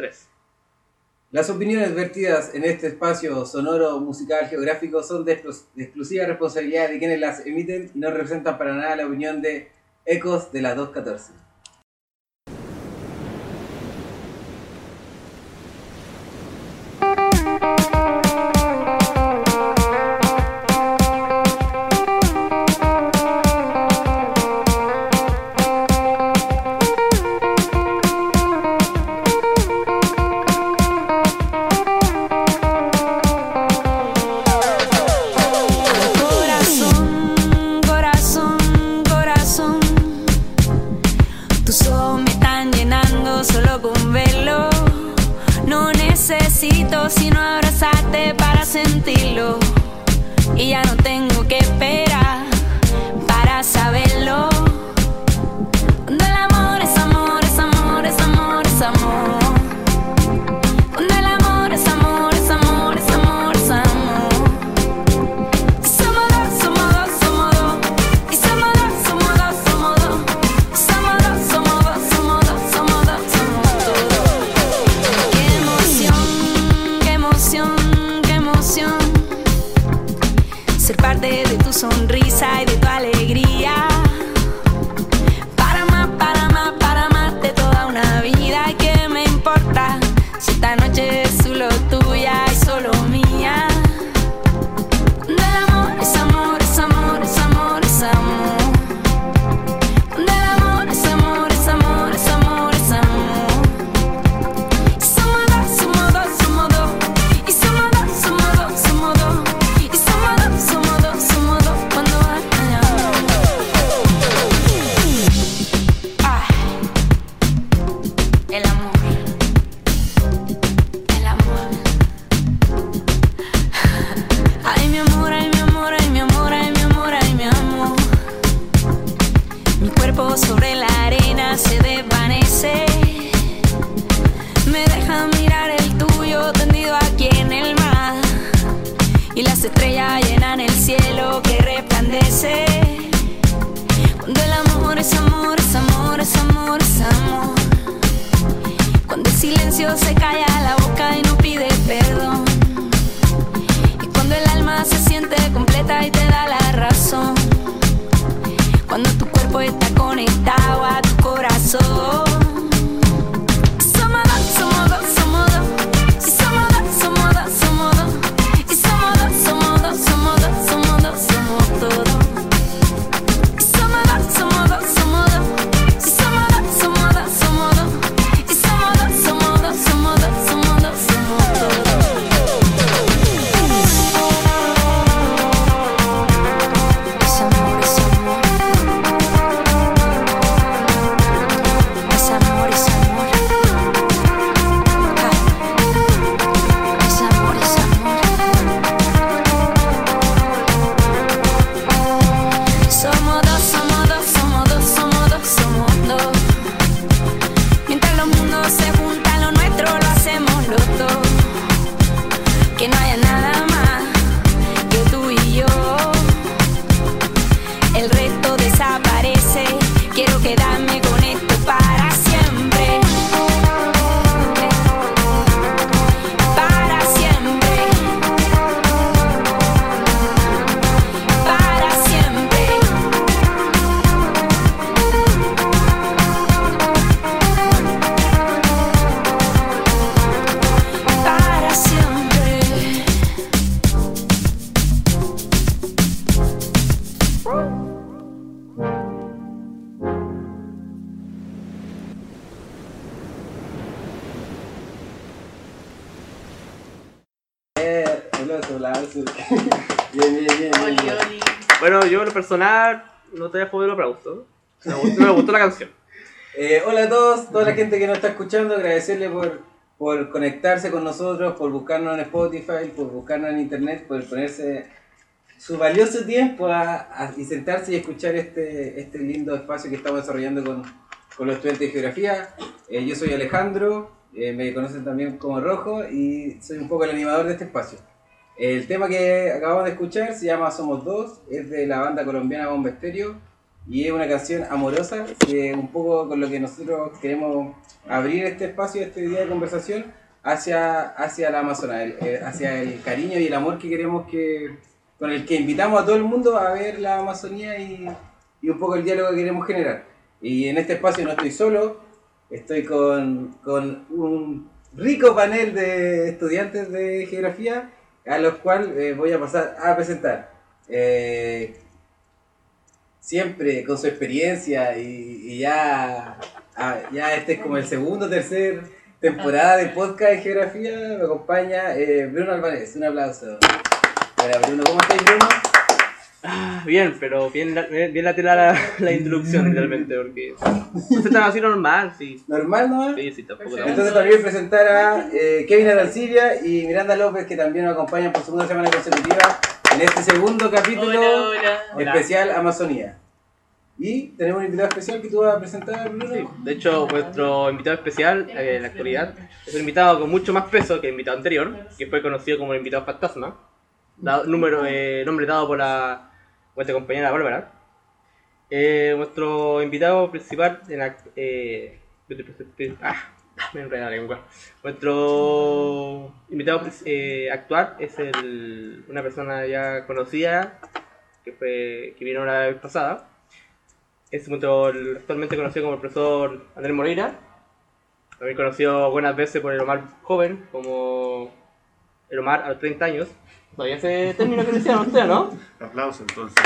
3. Las opiniones vertidas en este espacio sonoro, musical, geográfico son de, de exclusiva responsabilidad de quienes las emiten y no representan para nada la opinión de Ecos de la 214. Mi cuerpo sobre la arena se desvanece. Me deja mirar el tuyo tendido aquí en el mar. Y las estrellas llenan el cielo que resplandece. Cuando el amor es amor, es amor, es amor, es amor. Cuando el silencio se calla la boca y no pide perdón. Y cuando el alma se siente completa y te da la razón. Cuerpo está conectado a tu corazón. Bien, bien, bien. Oli, bien. oli. Bueno, yo en lo personal no te dejo el aplauso. Me gustó, me gustó la canción. Eh, hola a todos, toda la gente que nos está escuchando, agradecerle por, por conectarse con nosotros, por buscarnos en Spotify, por buscarnos en internet, por ponerse su valioso tiempo a, a- y sentarse y escuchar este, este lindo espacio que estamos desarrollando con, con los estudiantes de geografía. Eh, yo soy Alejandro, eh, me conocen también como Rojo y soy un poco el animador de este espacio. El tema que acabamos de escuchar se llama Somos Dos, es de la banda colombiana Bomba Estéreo y es una canción amorosa, que un poco con lo que nosotros queremos abrir este espacio, este día de conversación, hacia, hacia la Amazona, el- eh, hacia el cariño y el amor que queremos que, con el que invitamos a todo el mundo a ver la Amazonía y, y un poco el diálogo que queremos generar. Y en este espacio no estoy solo, estoy con, con un rico panel de estudiantes de geografía a los cuales eh, voy a pasar a presentar. Eh, siempre con su experiencia y, ya, ya este es como el segundo tercer temporada de podcast de geografía, me acompaña eh, Bruno Alvarez, un aplauso. Hola Bruno, ¿cómo estás Bruno? Ah, bien, pero bien, la- bien lateral la, la introducción realmente, porque no se están así normal, sí. ¿Normal nomás? Sí, sí, tampoco. Entonces también presentar a eh, Kevin Arancibia y Miranda López que también nos acompañan por segunda semana consecutiva en este segundo capítulo Hola, hola. especial Amazonía. Y tenemos un invitado especial que tú vas a presentar, Bruno. Sí, De hecho, nuestro invitado especial eh, en la actualidad es un invitado con mucho más peso que el invitado anterior, que fue conocido como el invitado fantasma, dado- número, eh, nombre dado por la nuestra compañera Bárbara. Eh, nuestro invitado principal en la... Eh, ah, me enredé la lengua. Nuestro invitado eh, actual es el, una persona ya conocida que fue que vino la vez pasada es nuestro, actualmente conocido como el profesor Andrés Moreira, también conocido algunas veces por el Omar joven, como el Omar a los 30 años. Todavía ese término que decían ustedes, ¿no? Aplauso entonces.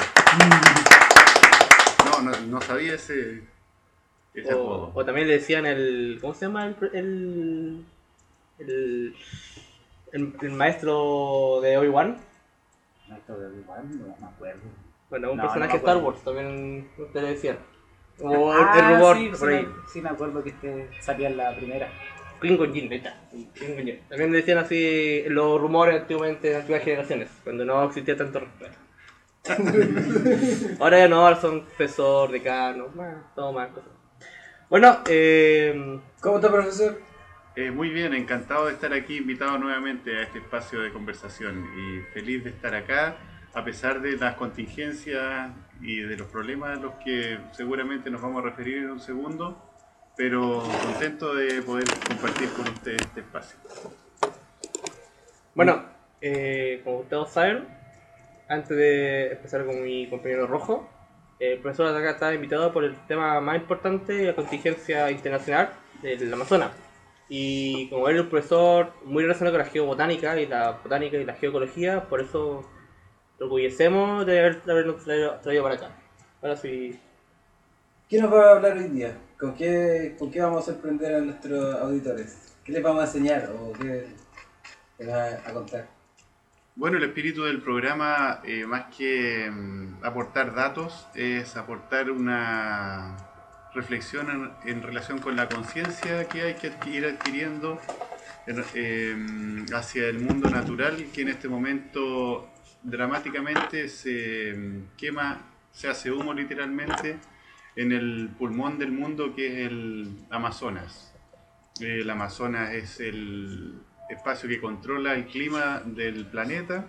No, no, no sabía ese, ese O, apodo. o también le decían el. ¿Cómo se llama? El. El, el, el- el maestro de Obi-Wan. No, esto de igual, no me acuerdo. Bueno, un No, personaje de Star. Wars también ustedes le decían. O el- Ah, el rumor sí, por sí, ahí. me- sí, me acuerdo que este salía en la primera. Klingon Jin, ahí está. Klingon Jin. También decían así los rumores antiguamente de antiguas generaciones, cuando no existía tanto respeto. ahora ya no, ahora son profesor, decano, todo más cosas. Bueno, eh, ¿Cómo está, profesor? Eh, muy bien, encantado de estar aquí, invitado nuevamente a este espacio de conversación y feliz de estar acá, a pesar de las contingencias y de los problemas a los que seguramente nos vamos a referir en un segundo, pero contento de poder compartir con ustedes este espacio. bueno eh, como todos saben, antes de empezar con mi compañero Rojo, el profesor de acá está invitado por el tema más importante, la contingencia internacional del Amazonas. Y como él es un profesor muy relacionado con la geobotánica y la botánica y la geoecología, por eso lo orgullecemos de haber- de habernos traído, traído para acá. Ahora sí, ¿Qué nos va a hablar hoy día? ¿Con qué, con qué vamos a sorprender a nuestros auditores? ¿Qué les vamos a enseñar o qué les va a contar? Bueno, el espíritu del programa, eh, más que mm, aportar datos, es aportar una reflexión en, relación con la conciencia que hay que ir adquiriendo en- eh, hacia el mundo natural que en este momento dramáticamente se mm, quema, se hace humo literalmente en el pulmón del mundo que es el Amazonas. El Amazonas es el espacio que controla el clima del planeta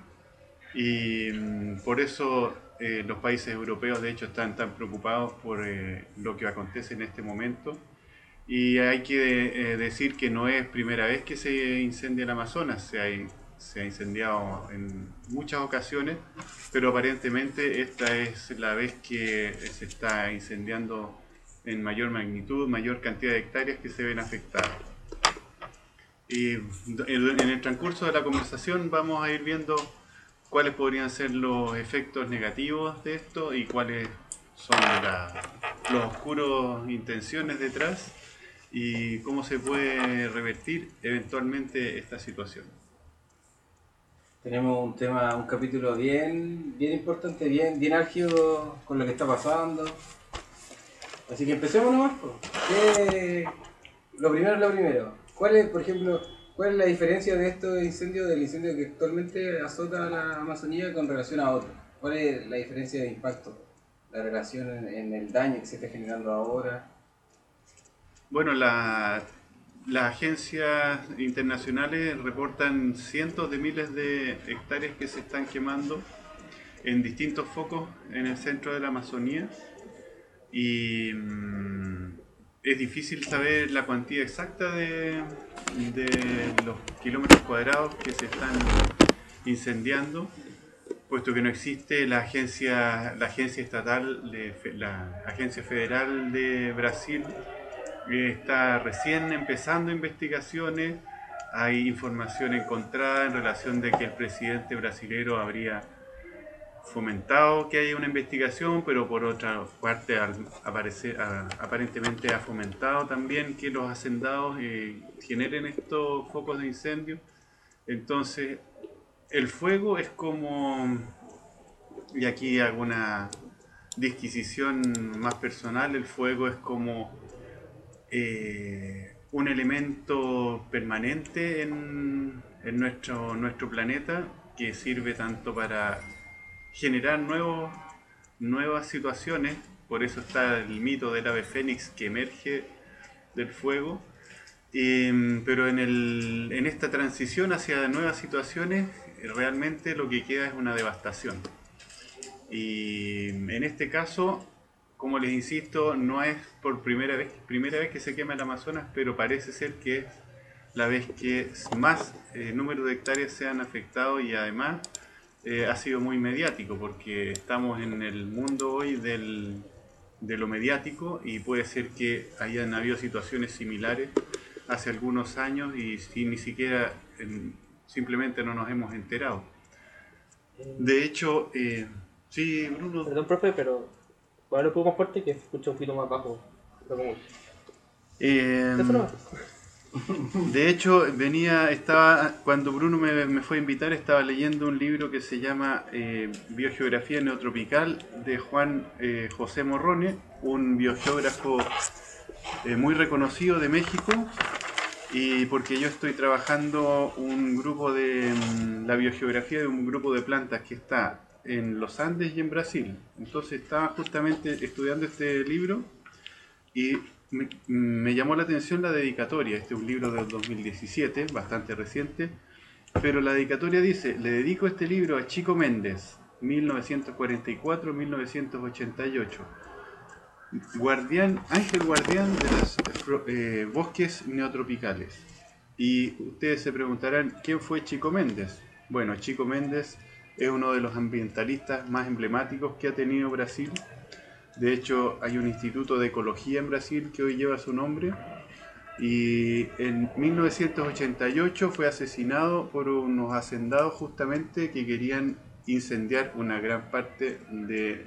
y mm, por eso eh, los países europeos de hecho están tan preocupados por eh, lo que acontece en este momento y hay que eh, decir que no es primera vez que se incendia el Amazonas, se ha, se ha incendiado en muchas ocasiones, pero aparentemente esta es la vez que se está incendiando en mayor magnitud, mayor cantidad de hectáreas que se ven afectadas. Y en el transcurso de la conversación vamos a ir viendo cuáles podrían ser los efectos negativos de esto y cuáles son los oscuros intenciones detrás y cómo se puede revertir eventualmente esta situación. Tenemos un tema, un capítulo bien, bien importante, bien, bien álgido con lo que está pasando. Así que empecemos nomás. po. ¿Qué- Lo primero es lo primero. ¿Cuál es, por ejemplo, cuál es la diferencia de estos incendios del incendio que actualmente azota la Amazonía con relación a otros? ¿Cuál es la diferencia de impacto? La relación en el daño que se está generando ahora. Bueno, la- las agencias internacionales reportan cientos de miles de hectáreas que se están quemando en distintos focos en el centro de la Amazonía. y mm, es difícil saber la cuantía exacta de, de los kilómetros cuadrados que se están incendiando, puesto que no existe la agencia, la agencia estatal, de, la agencia federal de Brasil está recién empezando investigaciones. Hay información encontrada en relación de que el presidente brasilero habría fomentado que haya una investigación, pero por otra parte al aparecer, aparentemente ha fomentado también que los hacendados eh, generen estos focos de incendio. Entonces, el fuego es como, y aquí hago una disquisición más personal, el fuego es como eh, un elemento permanente en, nuestro, planeta que sirve tanto para generar nuevas situaciones, por eso está el mito del ave fénix que emerge del fuego, Em, pero en, el, en esta transición hacia nuevas situaciones realmente lo que queda es una devastación. Y en este caso, como les insisto, no es por primera vez, primera vez que se quema el Amazonas, pero parece ser que es la vez que más eh, número de hectáreas se han afectado y además eh, ha sido muy mediático porque estamos en el mundo hoy del, de lo mediático y puede ser que hayan habido situaciones similares hace algunos años y si ni siquiera em, simplemente no nos hemos enterado. De hecho, eh, sí, Bruno. Perdón, profe, pero hablar un poco más fuerte que se escucha un poquito más bajo. lo común. eh, Eso nomás. De hecho, venía, estaba, cuando Bruno me, me fue a invitar, estaba leyendo un libro que se llama eh, Biogeografía Neotropical de Juan eh, José Morrone, un biogeógrafo eh, muy reconocido de México, y porque yo estoy trabajando un grupo de mm, la biogeografía de un grupo de plantas que está en los Andes y en Brasil. Entonces estaba justamente estudiando este libro y me, me llamó la atención la dedicatoria. Este es un libro del 2017, bastante reciente, pero la dedicatoria dice, le dedico este libro a Chico Méndez, 1944-1988. Guardián, ángel guardián de los eh, bosques neotropicales. Y ustedes se preguntarán, ¿quién fue Chico Méndez? Bueno, Chico Méndez es uno de los ambientalistas más emblemáticos que ha tenido Brasil. De hecho, hay un instituto de ecología en Brasil que hoy lleva su nombre. Y en 1988 fue asesinado por unos hacendados justamente que querían incendiar una gran parte de,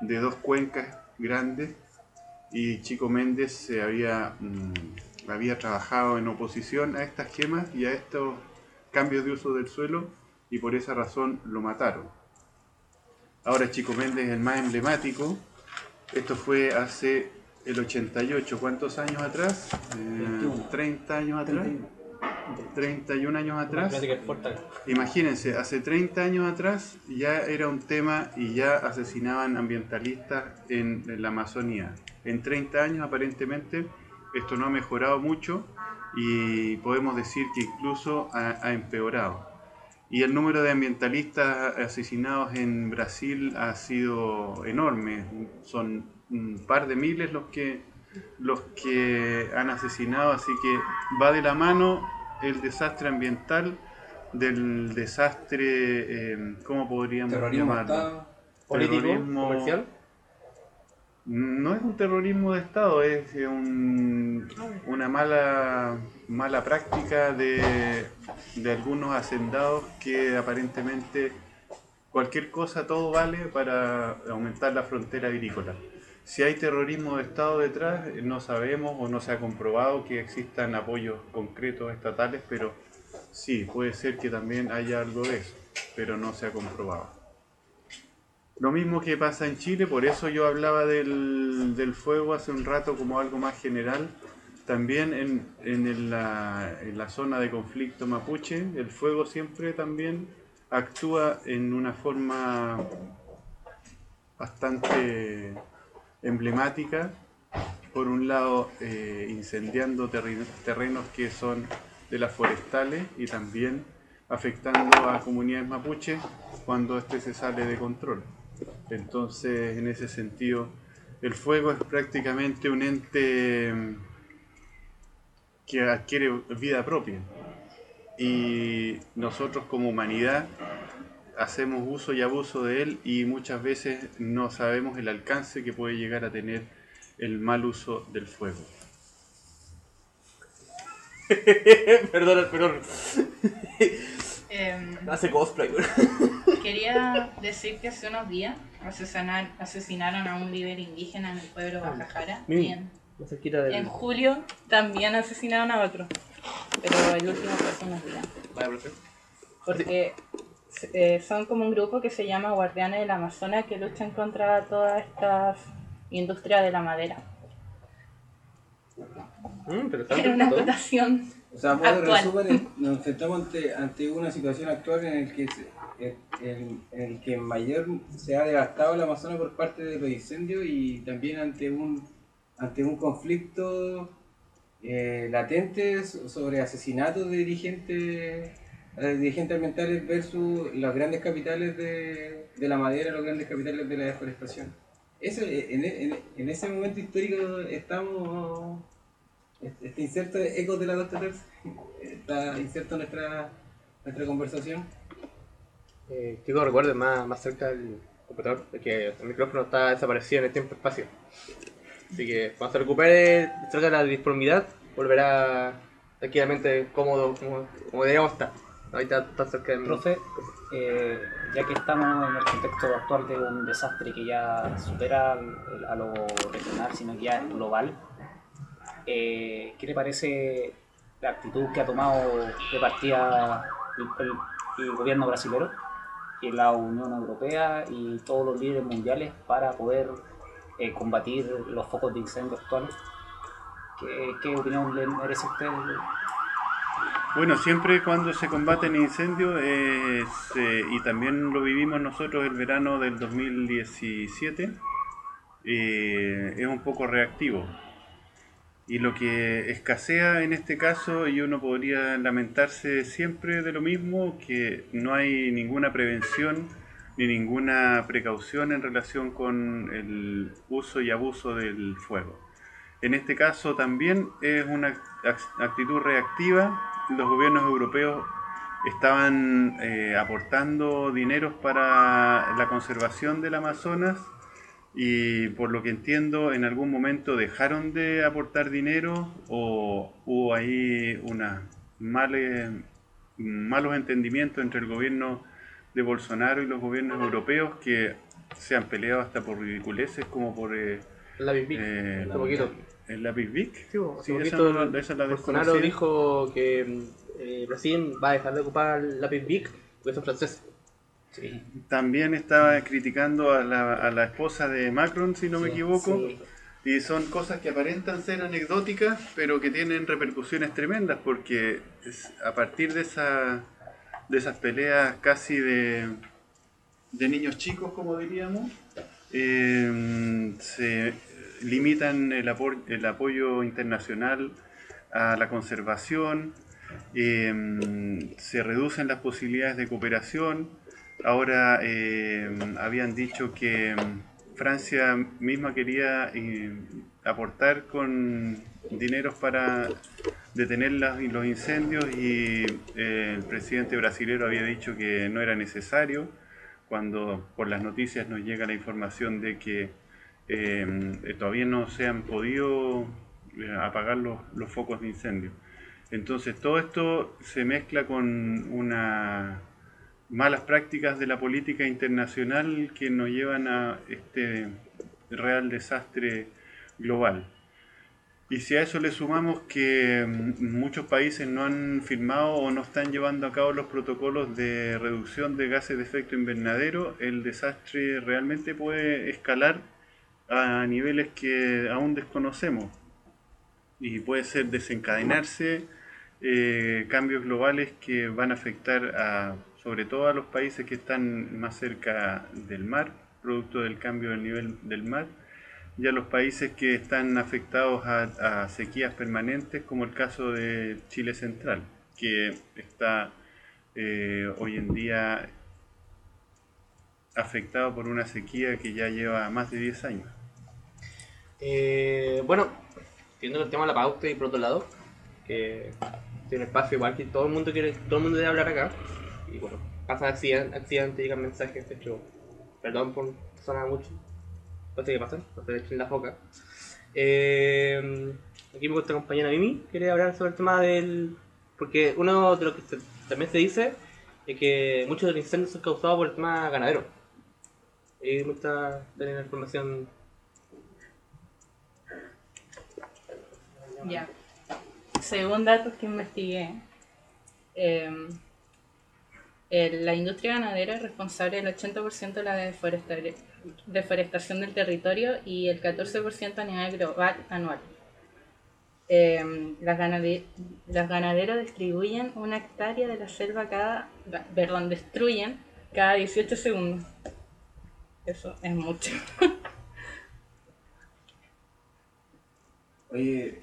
de dos cuencas grandes. Y Chico Méndez se había, mm, había trabajado en oposición a estas quemas y a estos cambios de uso del suelo y por esa razón lo mataron. Ahora Chico Méndez es el más emblemático. Esto fue hace el 88, ¿cuántos años atrás? Eh, 21. 30 años atrás. 31 años atrás. Imagínense, hace 30 años atrás ya era un tema y ya asesinaban ambientalistas en, en la Amazonía. En 30 años aparentemente esto no ha mejorado mucho y podemos decir que incluso ha, ha empeorado. Y el número de ambientalistas asesinados en Brasil ha sido enorme. Son un par de miles los que, los que han asesinado, así que va de la mano el desastre ambiental del desastre, eh, ¿cómo podríamos Terrorismo llamarlo? Estado. Político, Terrorismo- comercial. No es un terrorismo de Estado, es un- una mala, mala práctica de, de algunos hacendados que aparentemente cualquier cosa, todo vale para aumentar la frontera agrícola. Si hay terrorismo de Estado detrás, no sabemos o no se ha comprobado que existan apoyos concretos estatales, pero sí, puede ser que también haya algo de eso, pero no se ha comprobado. Lo mismo que pasa en Chile, por eso yo hablaba del, del fuego hace un rato como algo más general. También en, en la, en la zona de conflicto mapuche, el fuego siempre también actúa en una forma bastante emblemática. Por un lado, eh, incendiando terri- terrenos que son de las forestales y también afectando a comunidades mapuches cuando este se sale de control. Entonces, en ese sentido, El fuego es prácticamente un ente que adquiere vida propia. Y nosotros como humanidad hacemos uso y abuso de él y muchas veces no sabemos el alcance que puede llegar a tener el mal uso del fuego. perdón, perdón. Em, Hace cosplay, quería decir que hace unos días asesinar- asesinaron a un líder indígena en el pueblo de Bajajara. Mm. Cerquita del. en julio también asesinaron a otro. Pero el último fue hace unos días. Porque eh, son como un grupo que se llama Guardianes del Amazonas que luchan contra todas estas industrias de la madera. Mm. Era una todo. acotación. O sea, por Actual. resumen, nos enfrentamos ante, ante una situación actual en el que se- el, el- en el que mayor se ha devastado el Amazonas por parte de los incendios y también ante un ante un conflicto eh, latente so- sobre asesinatos de dirigentes eh, dirigentes ambientales versus las grandes capitales de, de la madera, los grandes capitales de la deforestación. Eso, en, en- en ese momento histórico estamos este inserto de ecos de la Doctor está inserto nuestra, nuestra conversación. Eh, que recuerden más, más cerca del computador, porque el micrófono está desaparecido en el tiempo-espacio. Así que cuando se recupere, salga la disformidad, volverá tranquilamente cómodo, como, como deberíamos estar. Ahorita está cerca del Profe, eh, ya que estamos en el contexto actual de un desastre que ya supera a lo regional, sino que ya es global, eh, ¿qué le parece la actitud que ha tomado de partida el- el gobierno brasilero y la Unión Europea y todos los líderes mundiales para poder eh, combatir los focos de incendio actuales? ¿Qué, opinión le merece usted? Bueno, siempre cuando se combaten incendios, eh, y también lo vivimos nosotros el verano del 2017, eh, es un poco reactivo. Y lo que escasea en este caso, y uno podría lamentarse siempre de lo mismo, que no hay ninguna prevención ni ninguna precaución en relación con el uso y abuso del fuego. En este caso también es una ac- actitud reactiva. Los gobiernos europeos estaban eh, aportando dineros para la conservación del Amazonas y por lo que entiendo en algún momento dejaron de aportar dinero o hubo ahí male- malos entendimientos entre el gobierno de Bolsonaro y los gobiernos europeos que se han peleado hasta por ridiculeces como por eh, La Big eh, poquito. el lápiz. Sí, Sí, esa esa la Bolsonaro dijo que eh, Brasil va a dejar de ocupar la Big Big porque son franceses. Sí. También estaba criticando a la, a la esposa de Macron, si no me equivoco. sí. Y son cosas que aparentan ser anecdóticas, pero que tienen repercusiones tremendas, porque es- a partir de, esa, de esas peleas casi de, de niños chicos, como diríamos, eh, se limitan el, el apoyo internacional a la conservación, eh, se reducen las posibilidades de cooperación. Ahora eh, habían dicho que Francia misma quería aportar con dineros para detener los incendios y eh, el presidente brasilero había dicho que no era necesario cuando por las noticias nos llega la información de que eh, todavía no se han podido eh, apagar los, los focos de incendio. Entonces todo esto se mezcla con unas malas prácticas de la política internacional que nos llevan a este real desastre global. Y si a eso le sumamos que mm, muchos países no han firmado o no están llevando a cabo los protocolos de reducción de gases de efecto invernadero, el desastre realmente puede escalar a niveles que aún desconocemos. Y puede ser desencadenarse eh, cambios globales que van a afectar a, sobre todo a los países que están más cerca del mar, producto del cambio del nivel del mar, y a los países que están afectados a, sequías permanentes, como el caso de Chile Central, que está eh, hoy en día afectado por una sequía que ya lleva más de 10 años. Eh, bueno, viendo el tema de la pauta y por otro lado, que tiene espacio igual que todo el mundo quiere, todo el mundo debe hablar acá. Y bueno, pasan accidentes, accidentes llegan mensajes, de hecho, perdón por sonar mucho. Cosas que le echen la foca. Eh, aquí me nuestra compañera Mimi quiere hablar sobre el tema del. Porque uno de lo que se- también se dice es que muchos de los incendios son causados por el tema ganadero. Y me gusta tener la información. Ya. Según datos que investigué, eh, la industria ganadera es responsable del 80% de la deforestación del territorio y el 14% a nivel global anual. Eh, las, ganade- las ganaderas distribuyen una hectárea de la selva cada, perdón, destruyen cada 18 segundos. Eso es mucho. Oye,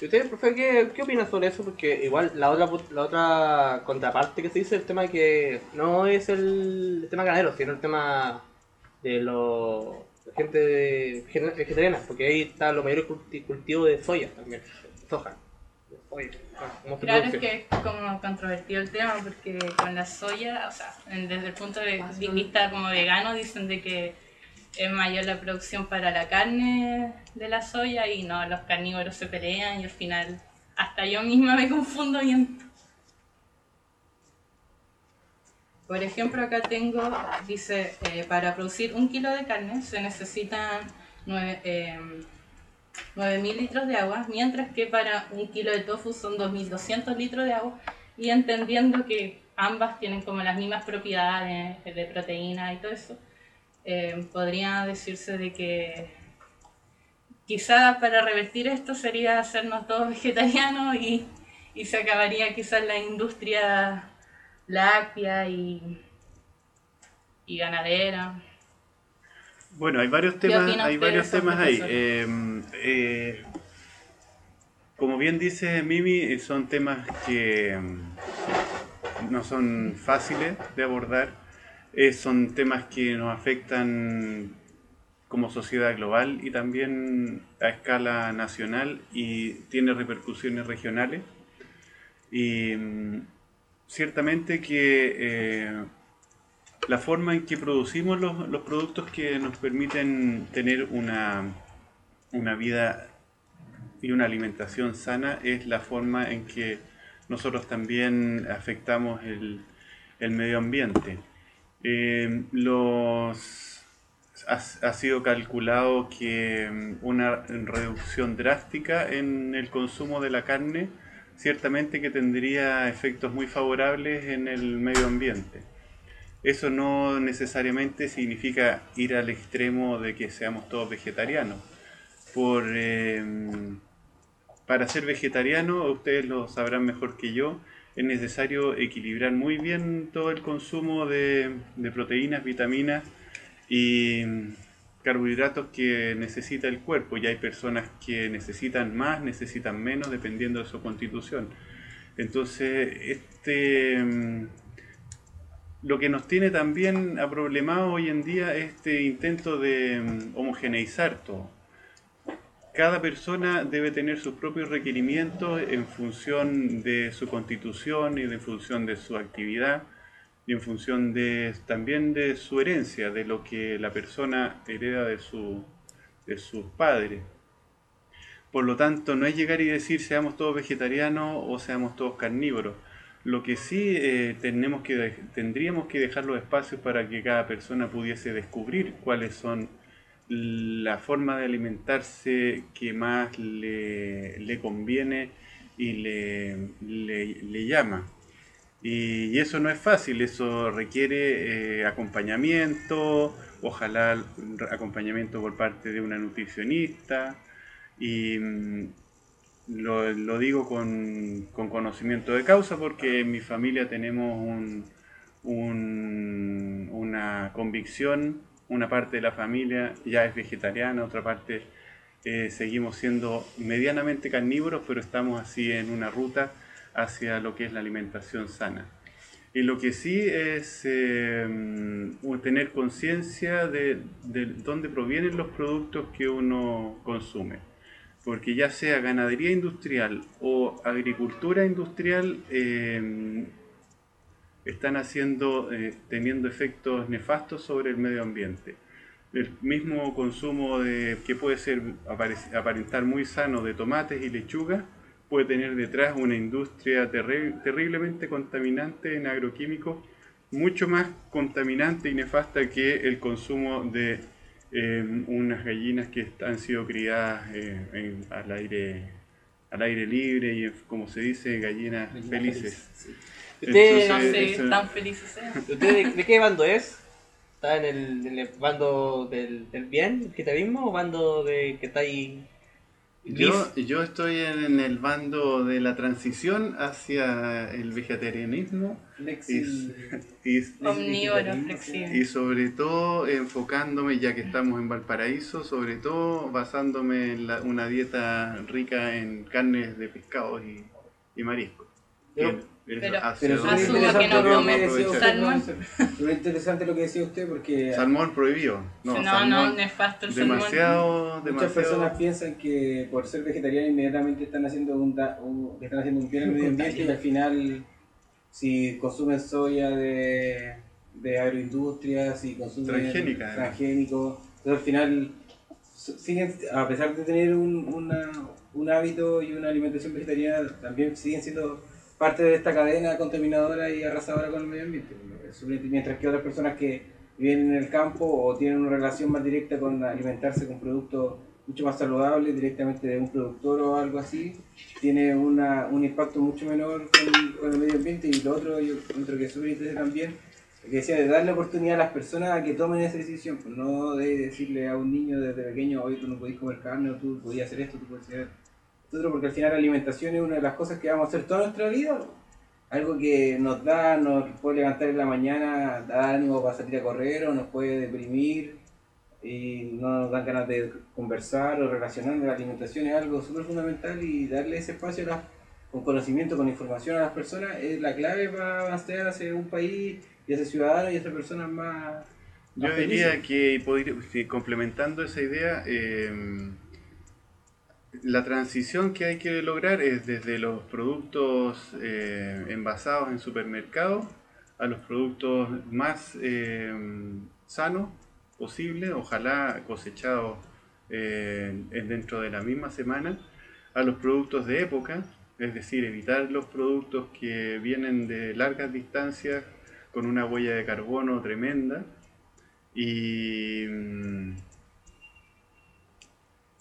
¿Y usted, profe, qué, qué opina sobre eso? Porque igual la otra la otra contraparte que se dice el tema que no es el, tema ganadero, sino el tema de los la gente vegetariana, porque ahí está los mayores culti- cultivos de soya también, soja. ah, ¿cómo se Claro, es que es como controvertido el tema porque con la soya, o sea, desde el punto de vista como vegano dicen de que es mayor la producción para la carne de la soya y no, los carnívoros se pelean y al final hasta yo misma me confundo bien. Por ejemplo, acá tengo, dice, eh, para producir un kilo de carne se necesitan nueve, em, 9.000 litros de agua, mientras que para un kilo de tofu son 2.200 litros de agua, y entendiendo que ambas tienen como las mismas propiedades de proteína y todo eso, eh, podría decirse de que quizás para revertir esto sería hacernos todos vegetarianos y, y se acabaría quizás la industria láctea y, y ganadera. Bueno, hay varios ¿Qué temas, hay varios temas ahí. Eh, eh, como bien dice Mimi, eh, son temas que mm, no son fáciles de abordar. Eh, son temas que nos afectan como sociedad global y también a escala nacional y tiene repercusiones regionales. Y mm, ciertamente que eh, la forma en que producimos los, productos que nos permiten tener una, una vida y una alimentación sana es la forma en que nosotros también afectamos el, el medio ambiente. Eh, los, ha, ha sido calculado que mm, una reducción drástica en el consumo de la carne ciertamente que tendría efectos muy favorables en el medio ambiente. Eso no necesariamente significa ir al extremo de que seamos todos vegetarianos. Por, eh, para ser vegetariano, ustedes lo sabrán mejor que yo, es necesario equilibrar muy bien todo el consumo de proteínas, vitaminas y carbohidratos que necesita el cuerpo. Y hay personas que necesitan más, necesitan menos, dependiendo de su constitución. Entonces, este mm, lo que nos tiene también aproblemado hoy en día es este intento de mm, homogeneizar todo. Cada persona debe tener sus propios requerimientos en función de su constitución y en función de su actividad y en función de también de su herencia, de lo que la persona hereda de, su, de sus padres. Por lo tanto, no es llegar y decir seamos todos vegetarianos o seamos todos carnívoros. Lo que sí eh, tenemos que, tendríamos que dejar los espacios para que cada persona pudiese descubrir cuáles son la forma de alimentarse que más le, le conviene y le- le llama. Y, eso no es fácil, eso requiere eh, acompañamiento, ojalá acompañamiento por parte de una nutricionista. Y mm, lo, digo con, con conocimiento de causa porque en mi familia tenemos un- una convicción, una parte de la familia ya es vegetariana, otra parte eh, seguimos siendo medianamente carnívoros, pero estamos así en una ruta hacia lo que es la alimentación sana. Y lo que sí es eh, tener conciencia de, de dónde provienen los productos que uno consume. Porque ya sea ganadería industrial o agricultura industrial, eh, están haciendo, eh, teniendo efectos nefastos sobre el medio ambiente. El mismo consumo de, que puede ser aparentar muy sano de tomates y lechugas puede tener detrás una industria terri- terriblemente contaminante en agroquímicos, mucho más contaminante y nefasta que el consumo de eh, unas gallinas que han sido criadas eh, en- al, aire, al aire libre y, como se dice, gallinas felices. Usted, No Entonces, sé, eso- tan felices sean. ¿Usted de, de qué bando es? ¿Está en el, en el bando del, del bien, el quitarismo, o bando de que está ahí? Yo, yo estoy en el bando de la transición hacia el vegetarianismo Lexi- y, Omnívoro, flexible. y sobre todo enfocándome, ya que estamos en Valparaíso, sobre todo basándome en la- una dieta rica en carnes de pescados y, y mariscos. Pero- que interesante no lo come que decía usted, salmón. interesante lo que decía usted porque Salmón prohibido. No, No, no, salmón nefasto el salmón. demasiado, muchas demasiado. personas piensan que por ser vegetariano inmediatamente están haciendo un, da- un- están haciendo un bien al medio ambiente y al final si consumen soya de, de agroindustria, si consumen transgénico, entonces al final siguen, a pesar de tener un, una- un hábito y una alimentación vegetariana, también siguen siendo parte de esta cadena contaminadora y arrasadora con el medio ambiente. Mientras que otras personas que viven en el campo o tienen una relación más directa con alimentarse con productos mucho más saludables directamente de un productor o algo así, tiene una, un impacto mucho menor con, con el medio ambiente y lo otro yo encuentro que es súper interesante también, que decía de darle oportunidad a las personas a que tomen esa decisión, pues no de decirle a un niño desde pequeño, hoy tú no podés comer carne, o tú podías hacer esto, tú podías hacer esto otro, porque al final la alimentación es una de las cosas que vamos a hacer toda nuestra vida. Algo que nos da, nos puede levantar en la mañana, da ánimo para salir a correr o nos puede deprimir y no nos dan ganas de conversar o relacionar. La alimentación es algo súper fundamental y darle ese espacio a las- con conocimiento, con información a las personas es la clave para avanzar hacia un país y hacia ciudadanos y hacia personas más. Yo diría que complementando esa idea, eh, la transición que hay que lograr es desde los productos eh, envasados en supermercados a los productos más eh, sanos posible, ojalá cosechados eh, en- dentro de la misma semana, a los productos de época, es decir, evitar los productos que vienen de largas distancias con una huella de carbono tremenda y, mm,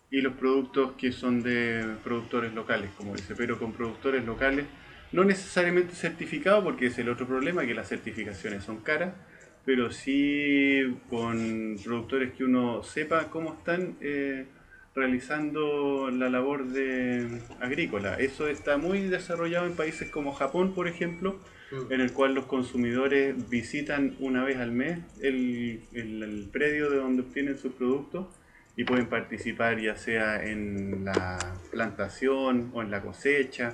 y los productos que son de productores locales, como dice, pero con productores locales no necesariamente certificados, porque es el otro problema, que las certificaciones son caras, pero sí con productores que uno sepa cómo están eh, realizando la labor de agrícola. Eso está muy desarrollado en países como Japón, por ejemplo, en el cual los consumidores visitan una vez al mes el, el- el predio de donde obtienen sus productos y pueden participar ya sea en la plantación o en la cosecha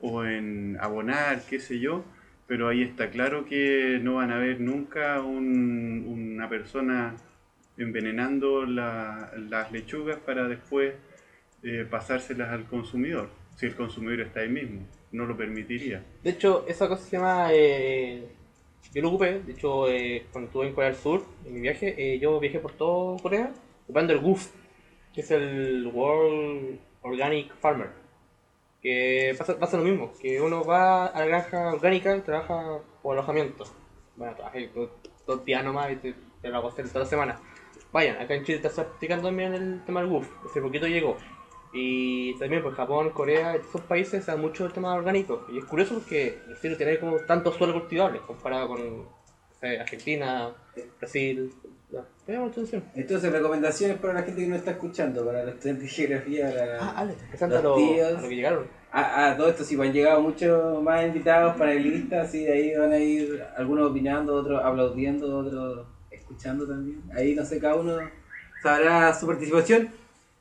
o en abonar, qué sé yo, pero ahí está claro que no van a ver nunca un- una persona envenenando la- las lechugas para después eh, pasárselas al consumidor, si el consumidor está ahí mismo, no lo permitiría. De hecho, esa cosa se llama. Eh, yo lo ocupé, de hecho, eh, cuando estuve en Corea del Sur, en mi viaje, yo viajé por todo Corea ocupando el WOOF, que es el World Organic Farmer. Que pasa, pasa lo mismo, que uno va a la granja orgánica y trabaja por alojamiento. Bueno, trabajé dos, días nomás y te, lo hago hacer toda la semana. Vayan, acá en Chile está practicando también el tema del WOOF, hace poquito llegó. Y también por Japón, Corea, esos países se da mucho el tema orgánico. Y es curioso porque en serio tener como tantos suelos cultivables comparado con Argentina, Brasil. Atención. Entonces, recomendaciones para la gente que no está escuchando, para los estudiantes de geografía, para... Ah, Ale, interesante a Los lo, tíos. a lo que llegaron. Ah, ah, todo esto sí, pues, han llegado muchos más invitados, panelistas, sí, de ahí van a ir algunos opinando, otros aplaudiendo, otros escuchando también. Ahí no sé, cada uno sabrá su participación.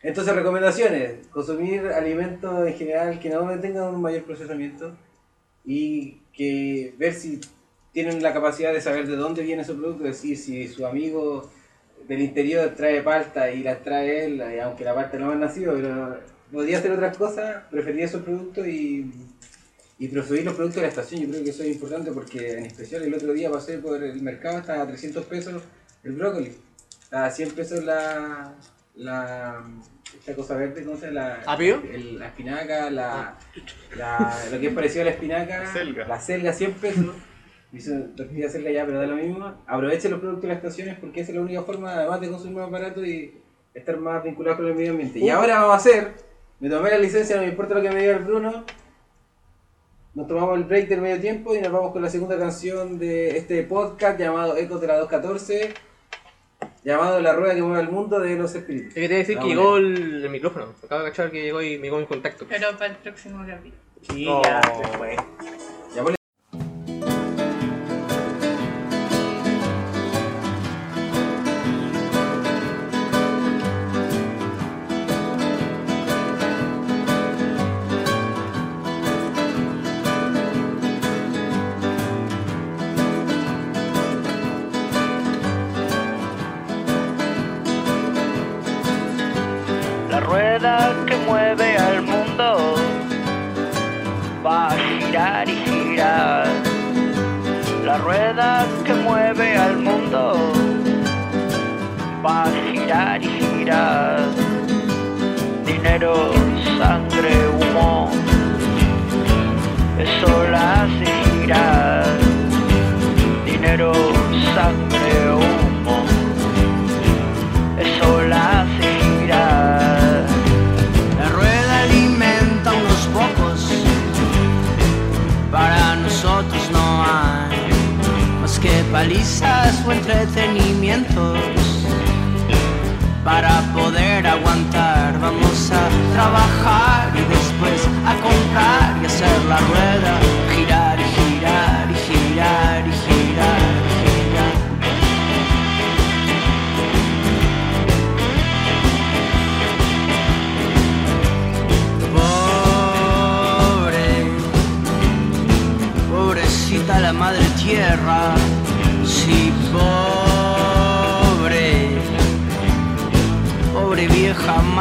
Entonces, recomendaciones, consumir alimentos en general que no tengan un mayor procesamiento y que ver si tienen la capacidad de saber de dónde viene su producto, es decir, si su amigo del interior trae palta y la trae él, eh, aunque la palta no ha nacido, pero podría hacer otras cosas, preferiría esos productos y, y preferir los productos de la estación. Yo creo que eso es importante porque en especial el otro día pasé por el mercado, estaba a 300 pesos el brócoli, estaba a 100 pesos la... la esta cosa verde, ¿cómo se llama? La, ¿Apio? el- la espinaca, la, la- lo que es parecido a la espinaca, La selga. la selga 100 pesos. Hizo tortilla selga ya, pero da lo mismo. Aprovechen los productos de las estaciones porque esa es la única forma, además de consumir más barato y estar más vinculado con el medio ambiente. Y ahora vamos a hacer, me tomé la licencia, no me importa lo que me diga el Bruno. Nos tomamos el break del medio tiempo y nos vamos con la segunda canción de este podcast llamado Ecos de la 214, llamado La Rueda que mueve el mundo de los espíritus. Es que te iba a decir que llegó el, el micrófono. Acabo de cachar que llegó y me llegó mi contacto. Pero para el próximo capítulo. Sí, No. ya se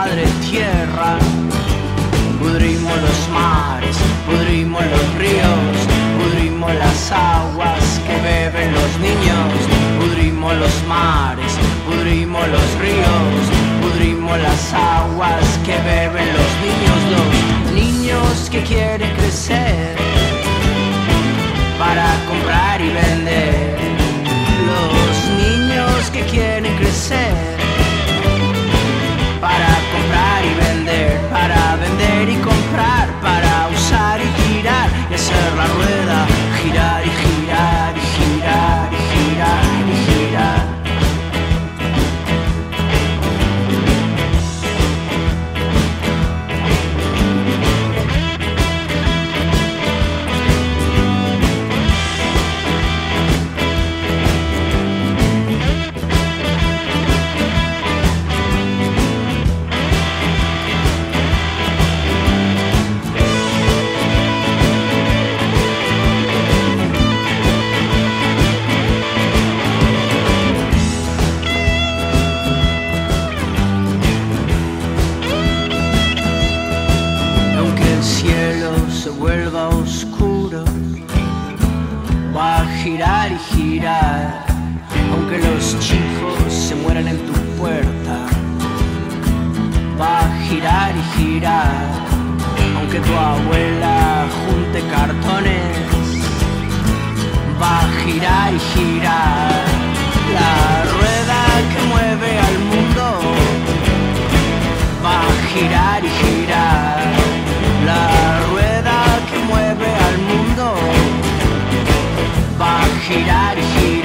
madre tierra. Pudrimos los mares, pudrimos los ríos, pudrimos las aguas que beben los niños, pudrimos los mares, pudrimos los ríos, pudrimos las aguas que beben los niños, los niños que quieren crecer para comprar y vender, los niños que quieren crecer y vender, para vender y comprar, para usar y tirar y hacer la rueda girar y girar girar. Aunque tu abuela junte cartones, va a girar y girar. La rueda que mueve al mundo va a girar y girar. La rueda que mueve al mundo va a girar y girar.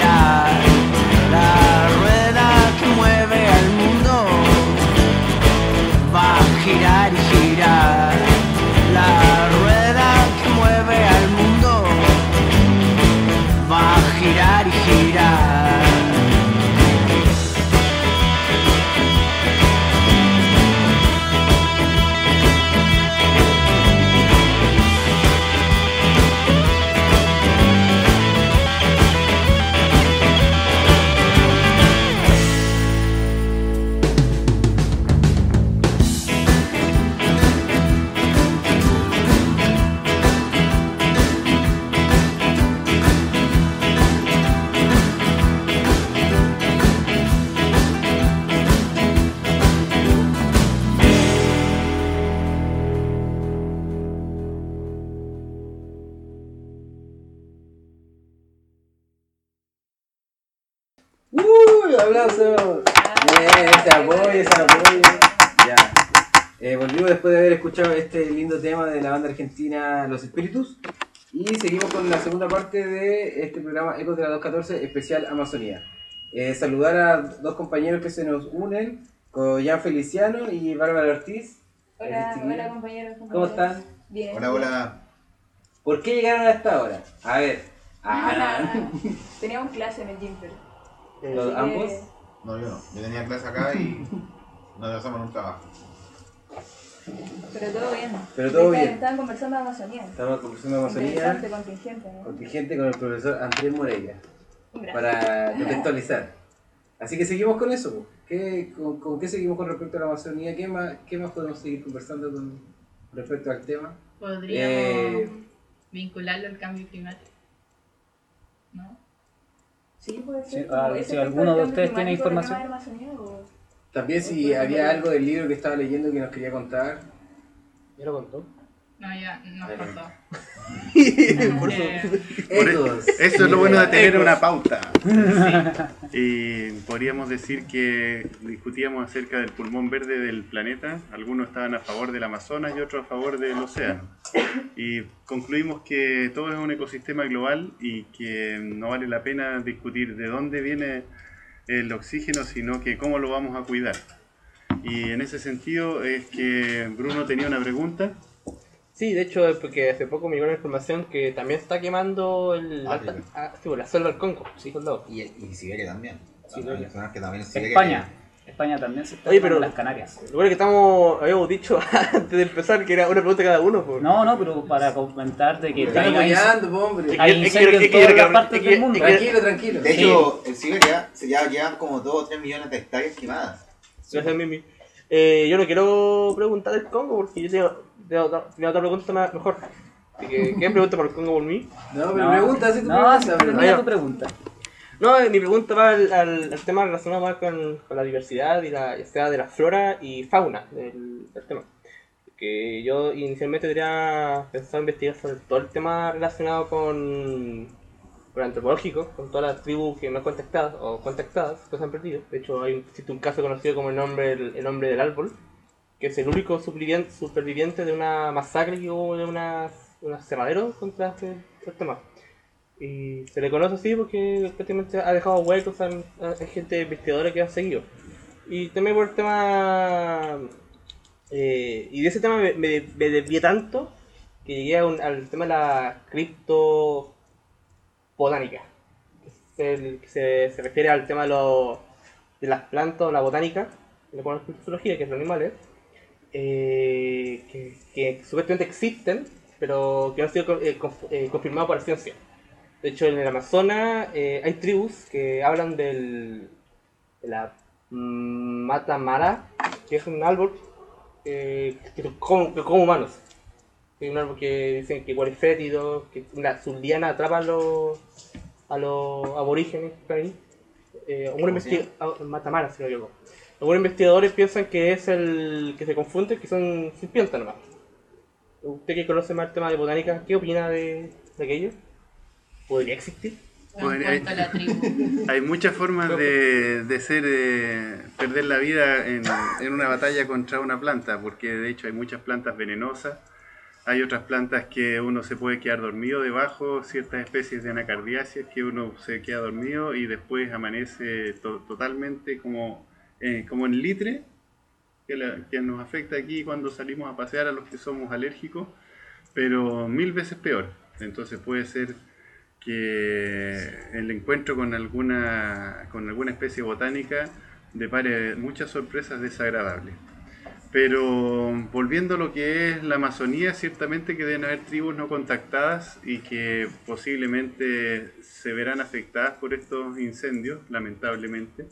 Escuchado este lindo tema de la banda argentina Los Espíritus. Y seguimos con la segunda parte de este programa Ecos de la 214, especial Amazonía. Eh, saludar a dos compañeros que se nos unen, con Jan Feliciano y Bárbara Ortiz. Hola, Eh, hola compañeros. ¿Cómo están? Bien. Hola, hola. ¿Por qué llegaron a esta hora? A ver. Ah, Teníamos clase en el Gimper. ¿Los Así ambos? que- No, yo no. Yo tenía clase acá y nos hacemos un trabajo. Pero todo bien. Pero todo Estaban- bien. Estaban conversando de Amazonía. Estamos conversando de Amazonía contingente, ¿no? contingente con el profesor Andrés Moreira. Gracias. para contextualizar. Así que seguimos con eso. ¿Qué, con, con qué seguimos con respecto a la Amazonía? ¿Qué más, qué más podemos seguir conversando con respecto al tema? Podríamos Eh, vincularlo al cambio climático. ¿No? Sí, puede Sí, ser. ah, como ese si alguno de ustedes tiene información. También si había algo del libro que estaba leyendo que nos quería contar. ¿Ya lo contó? No, ya nos Bueno. cortó. Por eso. Eh, Por e- Ecos. Eso es lo bueno de tener Ecos. una pauta. Y podríamos decir que discutíamos acerca del pulmón verde del planeta. Algunos estaban a favor del Amazonas y otros a favor del océano. Y concluimos que todo es un ecosistema global y que no vale la pena discutir de dónde viene el oxígeno, sino que cómo lo vamos a cuidar. Y en ese sentido es que Bruno tenía una pregunta. Sí, de hecho, es porque hace poco me llegó la información que también está quemando el, Ah, alta- sí. ah, sí, pues, la selva del Congo, sí, con lado. Y, y Siberia también. Siberia. Mencionar que también Siberia España. España también se está Oye, pero- las Canarias. Lo bueno que estamos, habíamos dicho antes de empezar que era una pregunta cada uno. Pues. No, no, pero para comentarte que Están apoyando, po, hombre. Hay que- es que- incendios es en que- todas es que- las partes es que- del mundo. Tranquilo, tranquilo. De hecho, en Siberia se ya llevan como 2 o 3 millones de hectáreas quemadas. Gracias, Mimi. Eh, yo no quiero preguntar del Congo porque yo tengo, tengo otra, tengo otra pregunta más, mejor. Así que, ¿quién pregunta por el Congo por mí? No, pero pregunta, si tu No, pregunta, pero- mira Ah, tu ya. pregunta. No, eh, mi pregunta va al, al- tema relacionado más con, la diversidad y la, sea de la flora y fauna del, tema. Que yo inicialmente tenía pensado investigar sobre todo el tema relacionado con, con antropológico, con todas las tribus que no contactadas o contactadas que se han perdido. De hecho, hay, existe un caso conocido como el nombre, el, el hombre del árbol, que es el único superviviente, superviviente de una masacre que hubo de unas, unos cerraderos contra este, este tema. Y se le conoce así porque prácticamente ha dejado huecos, hay gente investigadora que ha seguido. Y también por el tema... eh, y de ese tema me, desvié tanto que llegué a al tema de la criptobotánica. Que, es el- que se, se refiere al tema de, las plantas o la botánica, de la zoología, que es los animales, eh, que, que supuestamente existen, pero que no han sido eh, confirmados por la ciencia. De hecho, en el Amazonas eh, hay tribus que hablan del, de la mata mara, que es un árbol eh, que, come, que come humanos. Es un árbol que dicen que igual es fétido, que una, su liana atrapa a los, a los aborígenes que están ahí. Eh, algunos ¿Cómo se investiga- ah, Matamara, si no equivoco. Algunos investigadores piensan que es el que se confunde, que son serpientes nomás. Usted que conoce más el tema de botánica, ¿qué opina de, de aquello? ¿Podría existir? Bueno, la tribu. Hay muchas formas de, de ser, eh, perder la vida en, en una batalla contra una planta, porque de hecho hay muchas plantas venenosas, hay otras plantas que uno se puede quedar dormido debajo, ciertas especies de anacardiáceas que uno se queda dormido y después amanece to- totalmente como, eh, como en litre, que, la- que nos afecta aquí cuando salimos a pasear a los que somos alérgicos, pero mil veces peor. Entonces puede ser que el encuentro con alguna, con alguna especie botánica depare muchas sorpresas desagradables. Pero volviendo a lo que es la Amazonía, ciertamente que deben haber tribus no contactadas y que posiblemente se verán afectadas por estos incendios, lamentablemente.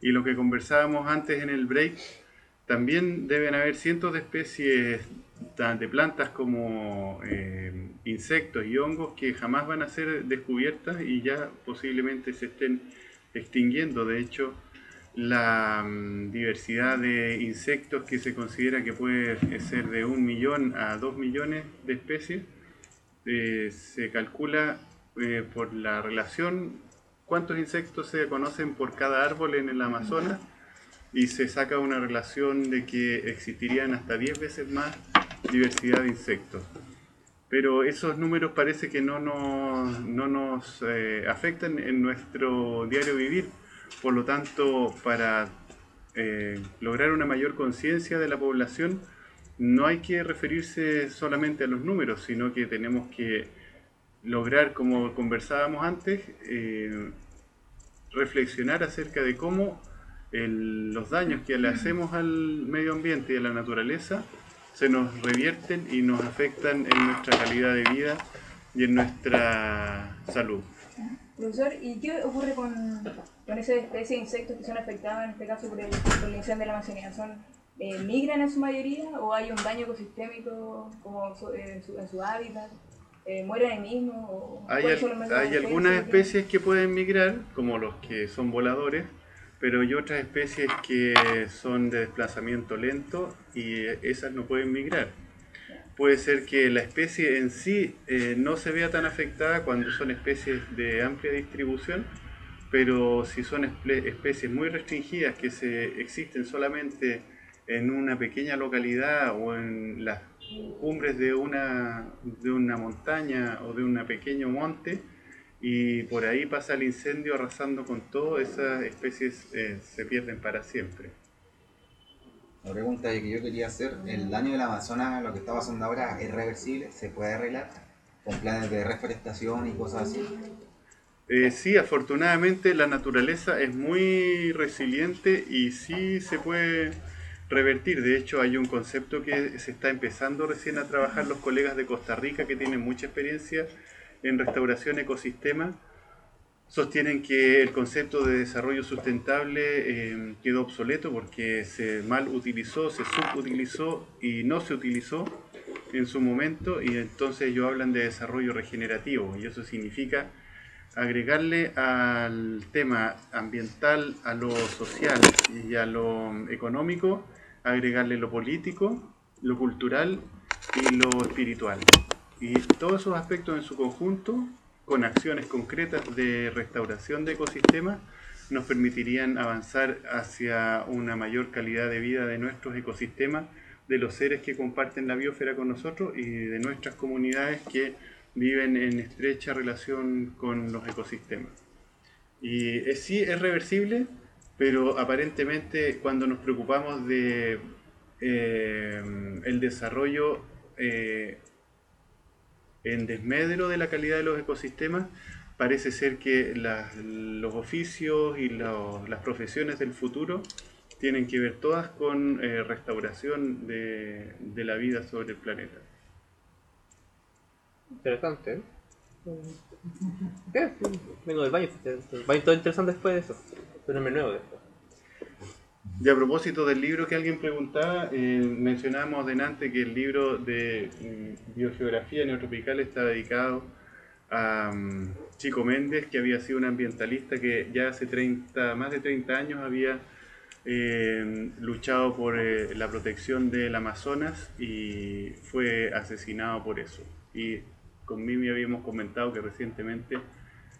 Y lo que conversábamos antes en el break, también deben haber cientos de especies de plantas como eh, insectos y hongos que jamás van a ser descubiertas y ya posiblemente se estén extinguiendo. De hecho, la mm, diversidad de insectos que se considera que puede ser de un millón a dos millones de especies, eh, se calcula eh, por la relación cuántos insectos se conocen por cada árbol en el Amazonas y se saca una relación de que existirían hasta 10 veces más diversidad de insectos. Pero esos números parece que no nos, no nos eh, afectan en nuestro diario vivir. Por lo tanto, para eh, lograr una mayor conciencia de la población, no hay que referirse solamente a los números, sino que tenemos que lograr, como conversábamos antes, eh, reflexionar acerca de cómo el- los daños que le hacemos al medio ambiente y a la naturaleza se nos revierten y nos afectan en nuestra calidad de vida y en nuestra salud. Profesor, ¿y qué ocurre con, con esas especies de insectos que son afectadas, en este caso por, el, por la incendio de la Amazonía? ¿Son, eh, ¿Migran en su mayoría o hay un daño ecosistémico como su- en, su, en su hábitat? Eh, ¿Mueren ahí mismo? O Hay, al- hay algunas defensa que especies que pueden migrar, como los que son voladores, pero hay otras especies que son de desplazamiento lento y esas no pueden migrar. Puede ser que la especie en sí eh, no se vea tan afectada cuando son especies de amplia distribución, pero si son espe- especies muy restringidas que se existen solamente en una pequeña localidad o en las cumbres de una, de una montaña o de un pequeño monte y por ahí pasa el incendio arrasando con todo, esas especies eh, se pierden para siempre. La pregunta que yo quería hacer, ¿el daño del Amazonas, lo que está pasando ahora, es reversible? ¿Se puede arreglar? ¿Con planes de reforestación y cosas así? Eh, sí, afortunadamente la naturaleza es muy resiliente y sí se puede revertir. De hecho, hay un concepto que se está empezando recién a trabajar los colegas de Costa Rica que tienen mucha experiencia en restauración ecosistema. Sostienen que el concepto de desarrollo sustentable eh, quedó obsoleto porque se mal utilizó, se subutilizó y no se utilizó en su momento y entonces ellos hablan de desarrollo regenerativo y eso significa agregarle al tema ambiental, a lo social y a lo económico, agregarle lo político, lo cultural y lo espiritual. Y todos esos aspectos en su conjunto, con acciones concretas de restauración de ecosistemas, nos permitirían avanzar hacia una mayor calidad de vida de nuestros ecosistemas, de los seres que comparten la biosfera con nosotros y de nuestras comunidades que viven en estrecha relación con los ecosistemas. Y sí, es reversible, pero aparentemente cuando nos preocupamos de eh, el desarrollo eh, en desmedro de la calidad de los ecosistemas, parece ser que los oficios y las profesiones del futuro tienen que ver todas con eh, restauración de, la vida sobre el planeta. Interesante, ¿eh? ¿Qué? Vengo del baño, el baño todo interesante después de eso. Pero me nuevo después. Y a propósito del libro que alguien preguntaba, eh, mencionábamos delante que el libro de mm, biogeografía neotropical está dedicado a mm, Chico Méndez, que había sido un ambientalista que ya hace 30, más de 30 años había eh, luchado por eh, la protección del Amazonas y fue asesinado por eso. Y con Mimi habíamos comentado que recientemente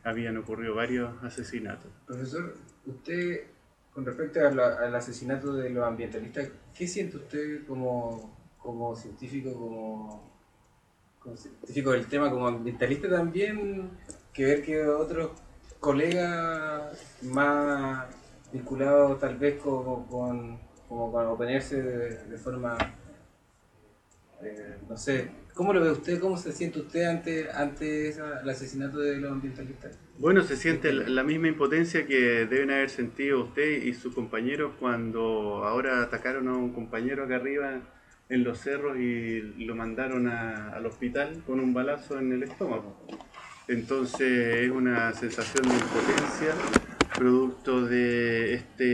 habían ocurrido varios asesinatos. Profesor, usted, con respecto al asesinato de los ambientalistas, ¿qué siente usted como, como científico, como, científico del tema, como ambientalista también, que ver que otros colegas más vinculados tal vez con, como con oponerse de, de forma, eh, no sé, ¿cómo lo ve usted? ¿Cómo se siente usted ante, ante esa- el asesinato de los ambientalistas? Bueno, se siente la la misma impotencia que deben haber sentido usted y sus compañeros cuando ahora atacaron a un compañero acá arriba en los cerros y lo mandaron a- al hospital con un balazo en el estómago. Entonces es una sensación de impotencia producto de esta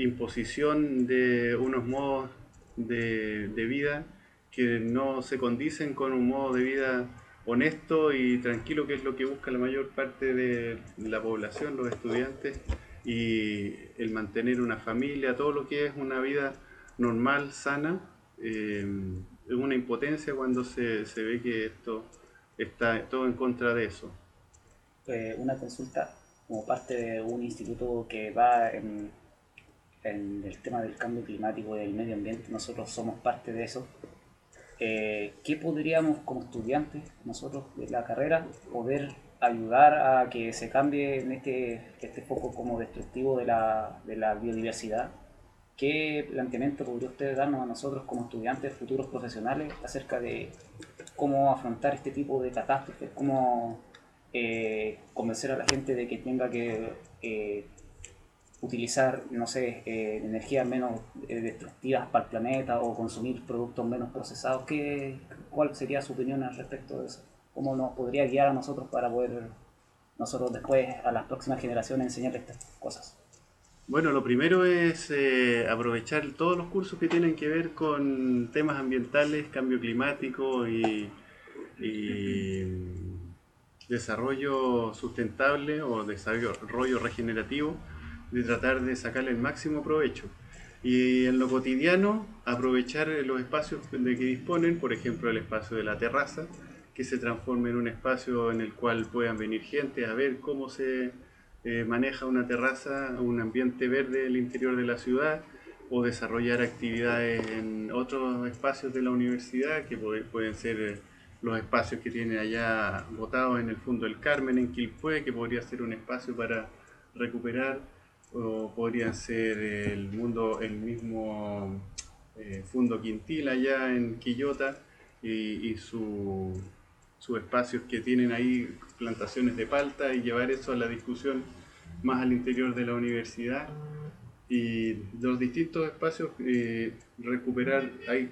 imposición de unos modos de, de vida que no se condicen con un modo de vida honesto y tranquilo, que es lo que busca la mayor parte de la población, los estudiantes, y el mantener una familia, todo lo que es una vida normal, sana, eh, es una impotencia cuando se, se ve que esto está todo en contra de eso. Eh, una consulta. como parte de un instituto que va en, en el tema del cambio climático y del medio ambiente, nosotros somos parte de eso. Eh, ¿Qué podríamos como estudiantes, nosotros de la carrera, poder ayudar a que se cambie en este, este foco como destructivo de la, de la biodiversidad? ¿Qué planteamiento podría usted darnos a nosotros como estudiantes, futuros profesionales, acerca de cómo afrontar este tipo de catástrofes, cómo eh, convencer a la gente de que tenga que eh, utilizar, no sé, eh, energías menos eh, destructivas para el planeta o consumir productos menos procesados? ¿Qué, ¿Cuál sería su opinión al respecto de eso? ¿Cómo nos podría guiar a nosotros para poder nosotros después a las próximas generaciones enseñar estas cosas? Bueno, lo primero es eh, aprovechar todos los cursos que tienen que ver con temas ambientales, cambio climático y, y desarrollo sustentable o desarrollo regenerativo, de tratar de sacarle el máximo provecho. Y en lo cotidiano, aprovechar los espacios de que disponen, por ejemplo el espacio de la terraza, que se transforme en un espacio en el cual puedan venir gente a ver cómo se eh, maneja una terraza, un ambiente verde el interior de la ciudad, o desarrollar actividades en otros espacios de la universidad, que puede- pueden ser eh, los espacios que tiene allá botados en el Fondo del Carmen, en Quilpué, que podría ser un espacio para recuperar, o podría ser el mundo, el mismo eh, Fundo Quintil allá en Quillota, y, y su- sus espacios que tienen ahí plantaciones de palta y llevar eso a la discusión más al interior de la universidad. Y los distintos espacios eh, recuperar hay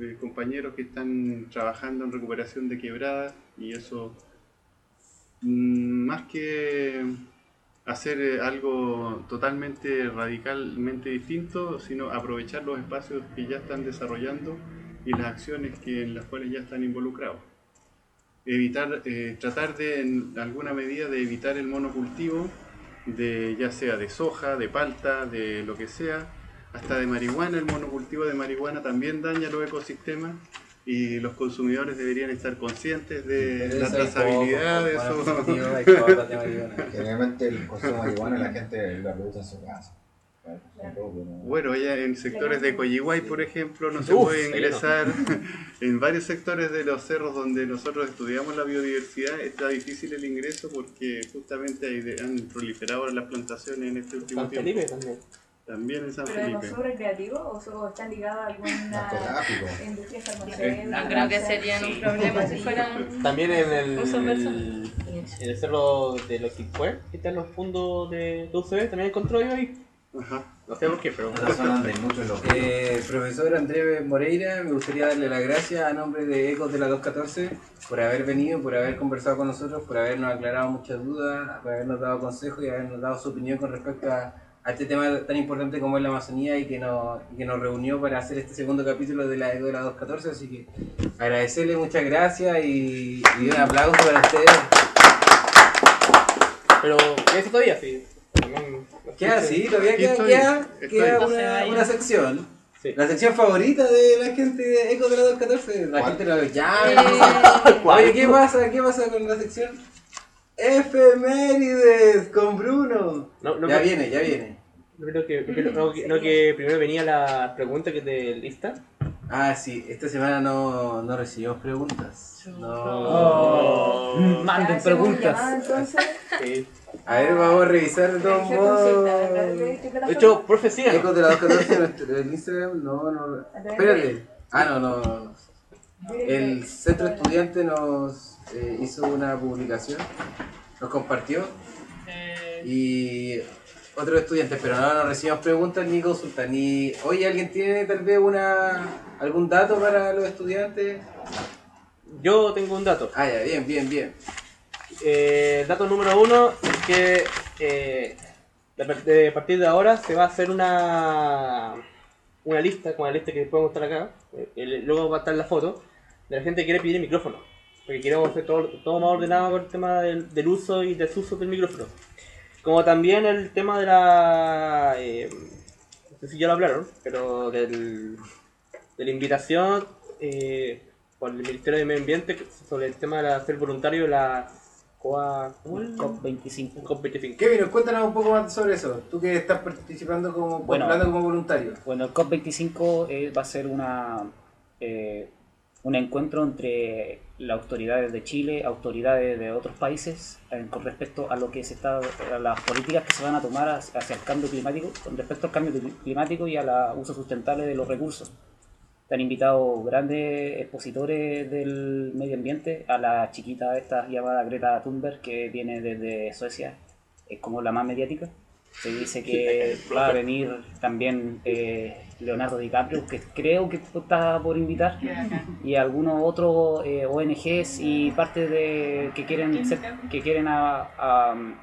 eh, compañeros que están trabajando en recuperación de quebradas y eso mm, más que hacer eh, algo totalmente radicalmente distinto sino aprovechar los espacios que ya están desarrollando y las acciones que en las cuales ya están involucrados evitar, eh, tratar de, en alguna medida, de evitar el monocultivo, de, ya sea de soja, de palta, de lo que sea, hasta de marihuana. El monocultivo de marihuana también daña los ecosistemas y los consumidores deberían estar conscientes de la trazabilidad de eso. Generalmente el consumo de marihuana la gente lo produce en su casa. Bueno, ya en sectores de Coyihuay, por ejemplo, no se Uf, puede ingresar. En varios sectores de los cerros donde nosotros estudiamos la biodiversidad está difícil el ingreso porque justamente hay de- han proliferado las plantaciones en este último tiempo. También. En San ¿Pero Felipe. consumo recreativo o, so- o están ligados a alguna industria No farmacéutica? creo que serían un problema si fueran También en el, en el cerro de los Quilpué, que están los fondos de, UCB, también encontró yo ahí. Ajá. No sé por qué, pero. Eh, profesor Andrés Moreira, me gustaría darle las gracias a nombre de Ecos de la 214 por haber venido, por haber conversado con nosotros, por habernos aclarado muchas dudas, por habernos dado consejos y habernos dado su opinión con respecto a, a este tema tan importante como es la Amazonía y que, nos, y que nos reunió para hacer este segundo capítulo de la Eco de la 214. Así que agradecerle muchas gracias y, y un aplauso para ustedes. Pero, ¿qué es todavía? Sí. Queda así, todavía queda, estoy, queda- estoy. queda una, una sección. Sí. La sección favorita de la gente de Eco de la 214. La ¿Cuál? gente lo ya. Eh, Oye, ¿qué pasa? ¿Qué pasa con la sección? Efemérides con Bruno. No, no, ya me- viene, ya viene. no creo que, no, que- no que primero venía la pregunta que te lista. Ah, sí, esta semana no, no recibimos preguntas. No. Oh. Manden ¿Hacemos preguntas. Sí. A ver, vamos a revisar de todos de modos. De plataforma. hecho, profe, síganos. Ecos de la 214 nuestro- el Instagram. No, no. Espérate. Ah, no, no. no. El centro estudiante nos eh, hizo una publicación, nos compartió eh, y otros estudiantes, pero no, no recibimos preguntas ni consultas, ni... Oye, ¿alguien tiene tal vez una algún dato para los estudiantes? Yo tengo un dato. Ah, ya, bien, bien, bien. Eh, dato número uno es que eh, de de partir de ahora se va a hacer una una lista, con la lista que podemos mostrar acá, eh, el- luego va a estar la foto, de la gente que quiere pedir el micrófono, porque queremos hacer todo, todo más ordenado con el tema del, del uso y desuso del micrófono. Como también el tema de la... eh, no sé si ya lo hablaron, pero del, de la invitación eh, por el Ministerio de Medio Ambiente sobre el tema de la- ser voluntario de la COA, ¿cómo es? COP25. COP25. Kevin, cuéntanos un poco más sobre eso. Tú que estás participando como, Bueno. como voluntario. Bueno, el COP25 eh, va a ser una, eh, un encuentro entre las autoridades de Chile, autoridades de otros países, eh, con respecto a lo que se está, a las políticas que se van a tomar hacia el cambio climático, con respecto al cambio cli- climático y al uso sustentable de los recursos. Están invitados grandes expositores del medio ambiente, a la chiquita esta llamada Greta Thunberg, que viene desde Suecia, es como la más mediática. Se dice que va a venir también eh, Leonardo DiCaprio, que creo que está por invitar, y algunos otros eh, ONGs y parte de que quieren ser- que quieren a- a, um,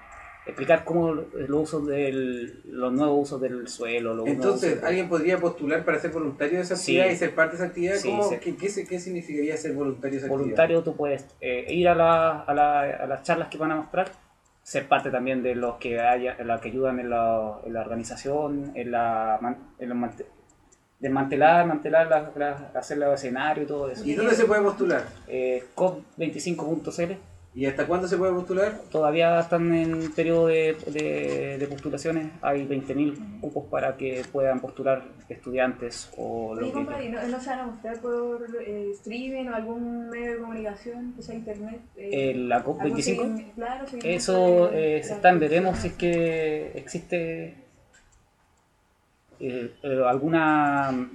explicar cómo los usos del, los nuevos usos del suelo. los Entonces, usos- ¿alguien podría postular para ser voluntario de esa Sí. actividad y ser parte de esa actividad? Sí, ¿Cómo, sí. qué, qué, significaría ser voluntario de esa voluntario tú puedes eh, ir a, la- a la- a las charlas que van a mostrar, ser parte también de los que haya, la que ayudan en la, en la organización, en la en los mante- desmantelar, mantelar la, la- hacer el escenario y todo eso. ¿Y dónde se puede postular? Eh, COP25.cl ¿Y hasta cuándo se puede postular? todavía están en periodo de, de- de postulaciones, hay 20.000 cupos para que puedan postular estudiantes o lo que ¿no, ¿no se van a mostrar por eh, streaming o algún medio de comunicación, que sea internet? eh, Eh, la algún COP25. seguimiento- claro, Eso eh, se está en veremos si es que existe eh, eh, alguna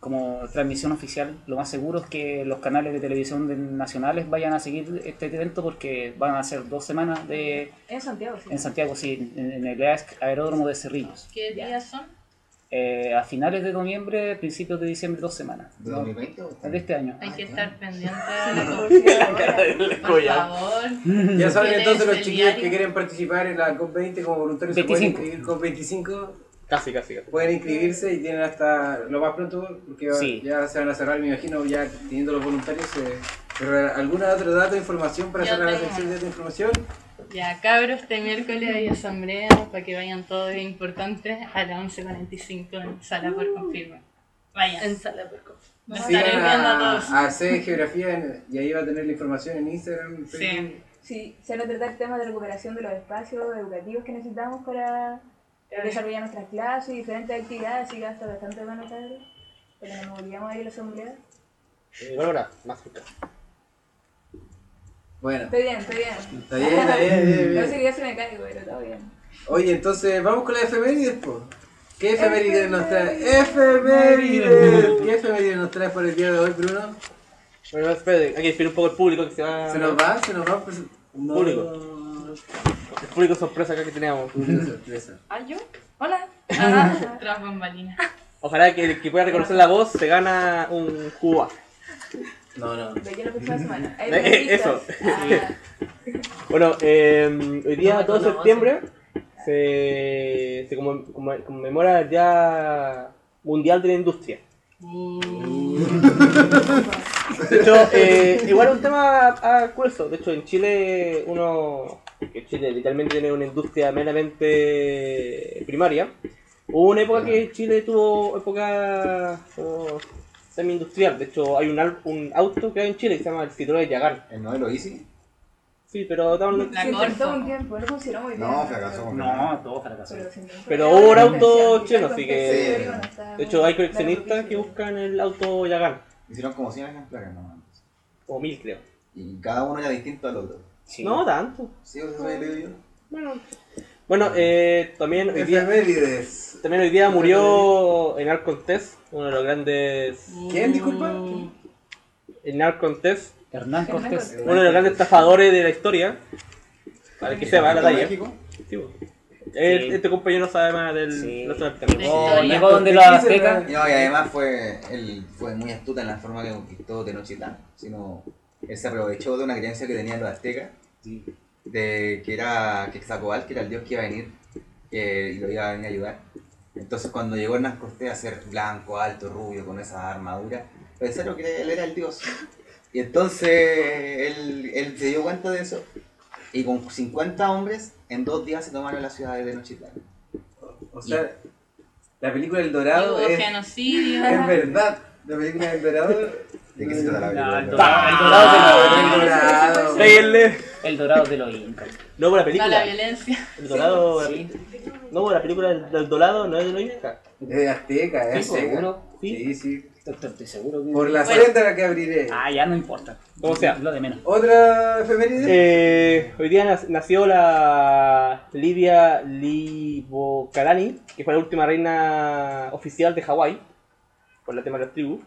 como transmisión oficial. Lo más seguro es que los canales de televisión de- nacionales vayan a seguir este evento porque van a ser dos semanas de En Santiago, sí. en Santiago, sí, en, en el aer- aeródromo de Cerrillos. ¿Qué días son? Eh, a finales de noviembre, principios de diciembre, dos semanas. ¿De ¿no? 2020 o este De este año. Hay que Ah, estar pendiente de la ahora. Por favor. Ya saben ¿Qué entonces los chiquillos que quieren participar en la COP20 como voluntarios se pueden 25. inscribir COP25, Casi, casi. casi. pueden inscribirse y tienen hasta lo más pronto, porque va- Sí. ya se van a cerrar, me imagino, ya teniendo los voluntarios. eh, pero ¿Alguna otra dato de información para Yo cerrar la sección de información? Ya, cabros, este miércoles hay asamblea para que vayan todos, es importante, a las 11.45 en sala por confirmar. Vayan. En sala por co- Nos estaré viendo a a, todos. a C Geografía en- y ahí va a tener la información en Instagram. Sí. Sí, se van a tratar temas de recuperación de los espacios educativos que necesitamos para desarrollar nuestras clases y diferentes actividades, así que va a estar bastante bueno. Para que nos movilizamos ahí a la asamblea. Eh, Bárbara, más cerca. Bueno, Estoy bien, estoy bien. está bien, está bien, bien, No bien. sé quería ser mecánico, pero todo bien. Oye, entonces vamos con la efemérides, po. ¿Qué efemérides nos trae? ¡Efemérides! ¿Qué efemérides nos trae por el día de hoy, Bruno? Bueno, espérate, hay que despedir un poco el público que se va. ¿Se nos va? ¿Se nos va? Pues, no. Público. El público sorpresa acá que teníamos. Público sorpresa. ¿Ah, yo? Hola. Ah, tras bambalinas. Ojalá que el que pueda reconocer la voz se gana un Cuba. No, no. ¿De qué la próxima semana? Hay Eh, eso. Ah, Bueno, eh, hoy día, No, 2 de no, septiembre, se, se conmem- conmem- conmemora el Día Mundial de la Industria. De hecho, eh, igual es un tema ah, curioso. De hecho, en Chile, uno. Que Chile literalmente tiene una industria meramente primaria. Hubo una época que Chile tuvo época semi-industrial. De hecho, hay un, un auto que hay en Chile que se llama el Citroën Yagan. ¿El modelo Easy? Sí, pero intentó Corsa. un tiempo, no funcionó muy bien. No, fracasó. No, todo fracasó. Pero. Pero hubo un auto chino, así que- está De hecho, hay coleccionistas que buscan el auto Yagan. Hicieron como 100 ejemplares nomás. O mil, creo. Y cada uno era distinto al otro. Sí. No tanto. ¿Sí? ¿Eso había leído yo? Bueno, bueno eh, también, hoy día, Efemérides. también hoy día murió Enar Contés, uno de los grandes. ¿Quién, disculpa? Enar Contés, Hernán Cortés. uno de los grandes estafadores de la historia. Para que sepa la talla. El- Este compañero sabe más del Sí. nuestro tema. Llegó- Llegó donde los aztecas. No, y además fue, él fue muy astuta en la forma que conquistó Tenochtitlán. Sino, se aprovechó de una creencia que tenían los aztecas, de que era que era el dios que iba a venir eh, y lo iba a venir a ayudar. Entonces cuando llegó Hernán Cortés a ser blanco, alto, rubio, con esa armadura, pensaron que él era el dios. Y entonces él, él se dio cuenta de eso. Y con 50 hombres, en dos días se tomaron la ciudad de Tenochtitlán. O sea, la película El Dorado Hubo es, genocidio. es verdad. La película El Dorado. ¿De qué se trata la película? el dorado- el dorado de la- El Dorado. Péguenle. El dorado de los incas. No por la película. la violencia. El dorado. Sí. No, por la película del, dorado no es de los incas. Es de Azteca, es ¿Sí, Azteca. seguro? Sí, sí. Estoy, estoy seguro que... Por la Bueno. senda que abriré. Ah, ya no importa. Como sea. Lo de menos. ¿Otra efeméride? Eh, hoy día nac- nació la Lidia Libokalani, que fue la última reina oficial de Hawái, por el tema de las tribus.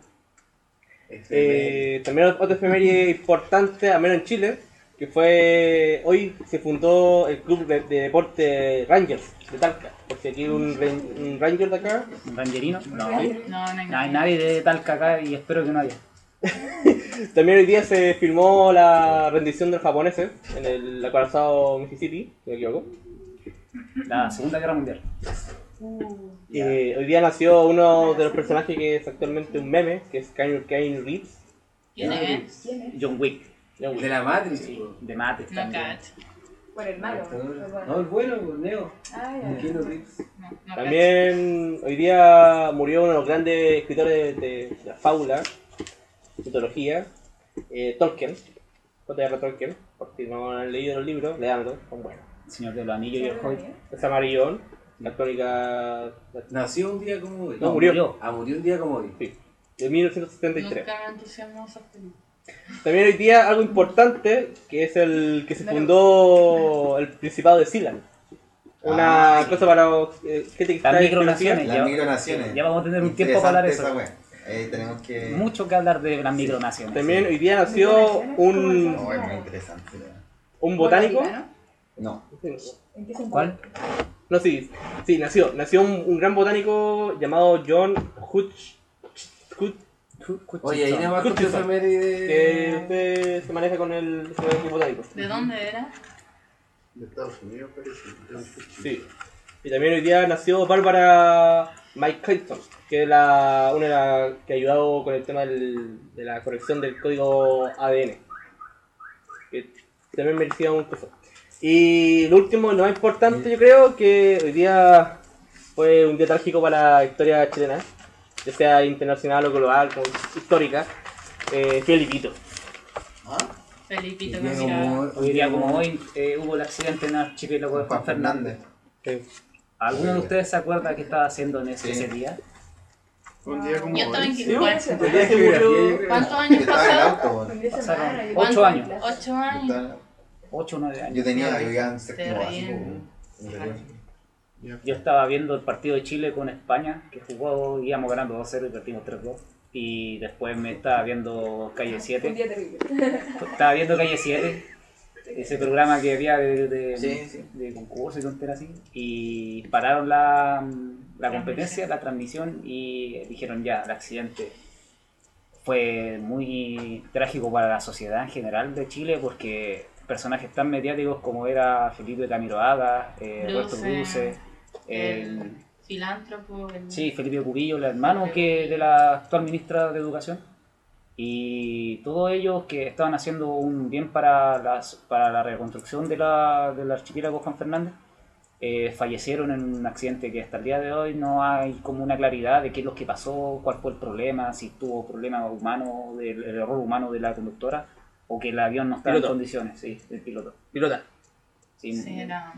Eh, también otra efeméride importante, al menos en Chile, que fue hoy se fundó el club de, de deporte Rangers de Talca, porque aquí hay un, ran- un Ranger de acá. ¿Un rangerino? No. No, no hay No hay nadie de Talca acá y espero que no haya. También hoy día se firmó la rendición de los japoneses en el acorazado Mississippi, si no me equivoco. La Segunda Guerra Mundial. Eh, hoy día nació uno de los personajes que es actualmente un meme, que es Keanu Reeves. ¿Quién es? John Wick. John Wick. De la Matrix. Sí, de mate No también. cacho. Bueno, el malo. el bueno. No, el bueno, pues, Neo. Ah. No. También hoy día murió uno de los grandes escritores de, de la fábula, mitología, eh, Tolkien. J.R. Tolkien, por si no han leído los libros, leanlos, son buenos. Señor de los Anillos y el Hobbit. Es amarillón, la crónica Nació un día como hoy. No, murió. Ah, murió un día como hoy. sí, de 1973. Nunca. También hoy día algo importante, que es el que se fundó el Principado de Sealand. Una Ah, sí. cosa para eh, gente que Las está micronaciones. Las ya- micronaciones. ya vamos a tener un tiempo para hablar de eso. Ahí tenemos que. Mucho que hablar de las micronaciones. También hoy día nació un, No, es muy interesante. un botánico. No. ¿En qué sentido? ¿Cuál? No, sí, sí, nació. Nació un, un gran botánico llamado John Hutch. Hutch Oye, ahí nada más que se maneja con el, el botánico. ¿De dónde era? De Estados Unidos parece. Sí. Y también hoy día nació Bárbara Mike Clayton, que es la, una de las que ha ayudado con el tema del- de la corrección del código ADN. Que también merecía un coso. Y lo último, lo más importante, yo creo que hoy día fue un día trágico para la historia chilena, ya sea internacional o global, como histórica. Eh, Felipito. Felipito Día que como hoy- Hoy día como hoy eh, hubo el accidente en Archipiélago de Juan Fernández. Fernández. ¿Alguno de ustedes se acuerda qué estaba haciendo en ese, Sí. ese día? Un día como Yo estaba en. Sí. ¿Cuántos años pasaron? Pasaron años. clase. Ocho años. Estaba- 8 o 9 años. Yo tenía, yo iba en séptimo básico. Yo estaba viendo el partido de Chile con España, que jugó, íbamos ganando 2-0 y perdimos 3-2. Y después me estaba viendo Calle Un 7. día terrible. Estaba viendo Calle 7, ese programa que había de, de, Sí, sí. de concurso y tonteras así. Y pararon la, la competencia, la transmisión, y dijeron ya, el accidente fue muy trágico para la sociedad en general de Chile porque personajes tan mediáticos como era Felipe Camiroaga, eh, Roberto Bruce, el, filántropo. El... Sí, Felipe Cubillo, el hermano que de la actual ministra de Educación. Y todos ellos que estaban haciendo un bien para, las, para la reconstrucción de la, del archipiélago Juan Fernández, eh, fallecieron en un accidente que hasta el día de hoy no hay como una claridad de qué es lo que pasó, cuál fue el problema, si tuvo problema humano, el error humano de la conductora o que el avión no estaba Piloto. en condiciones, sí, el piloto. Pilota. Sí, Sí, era...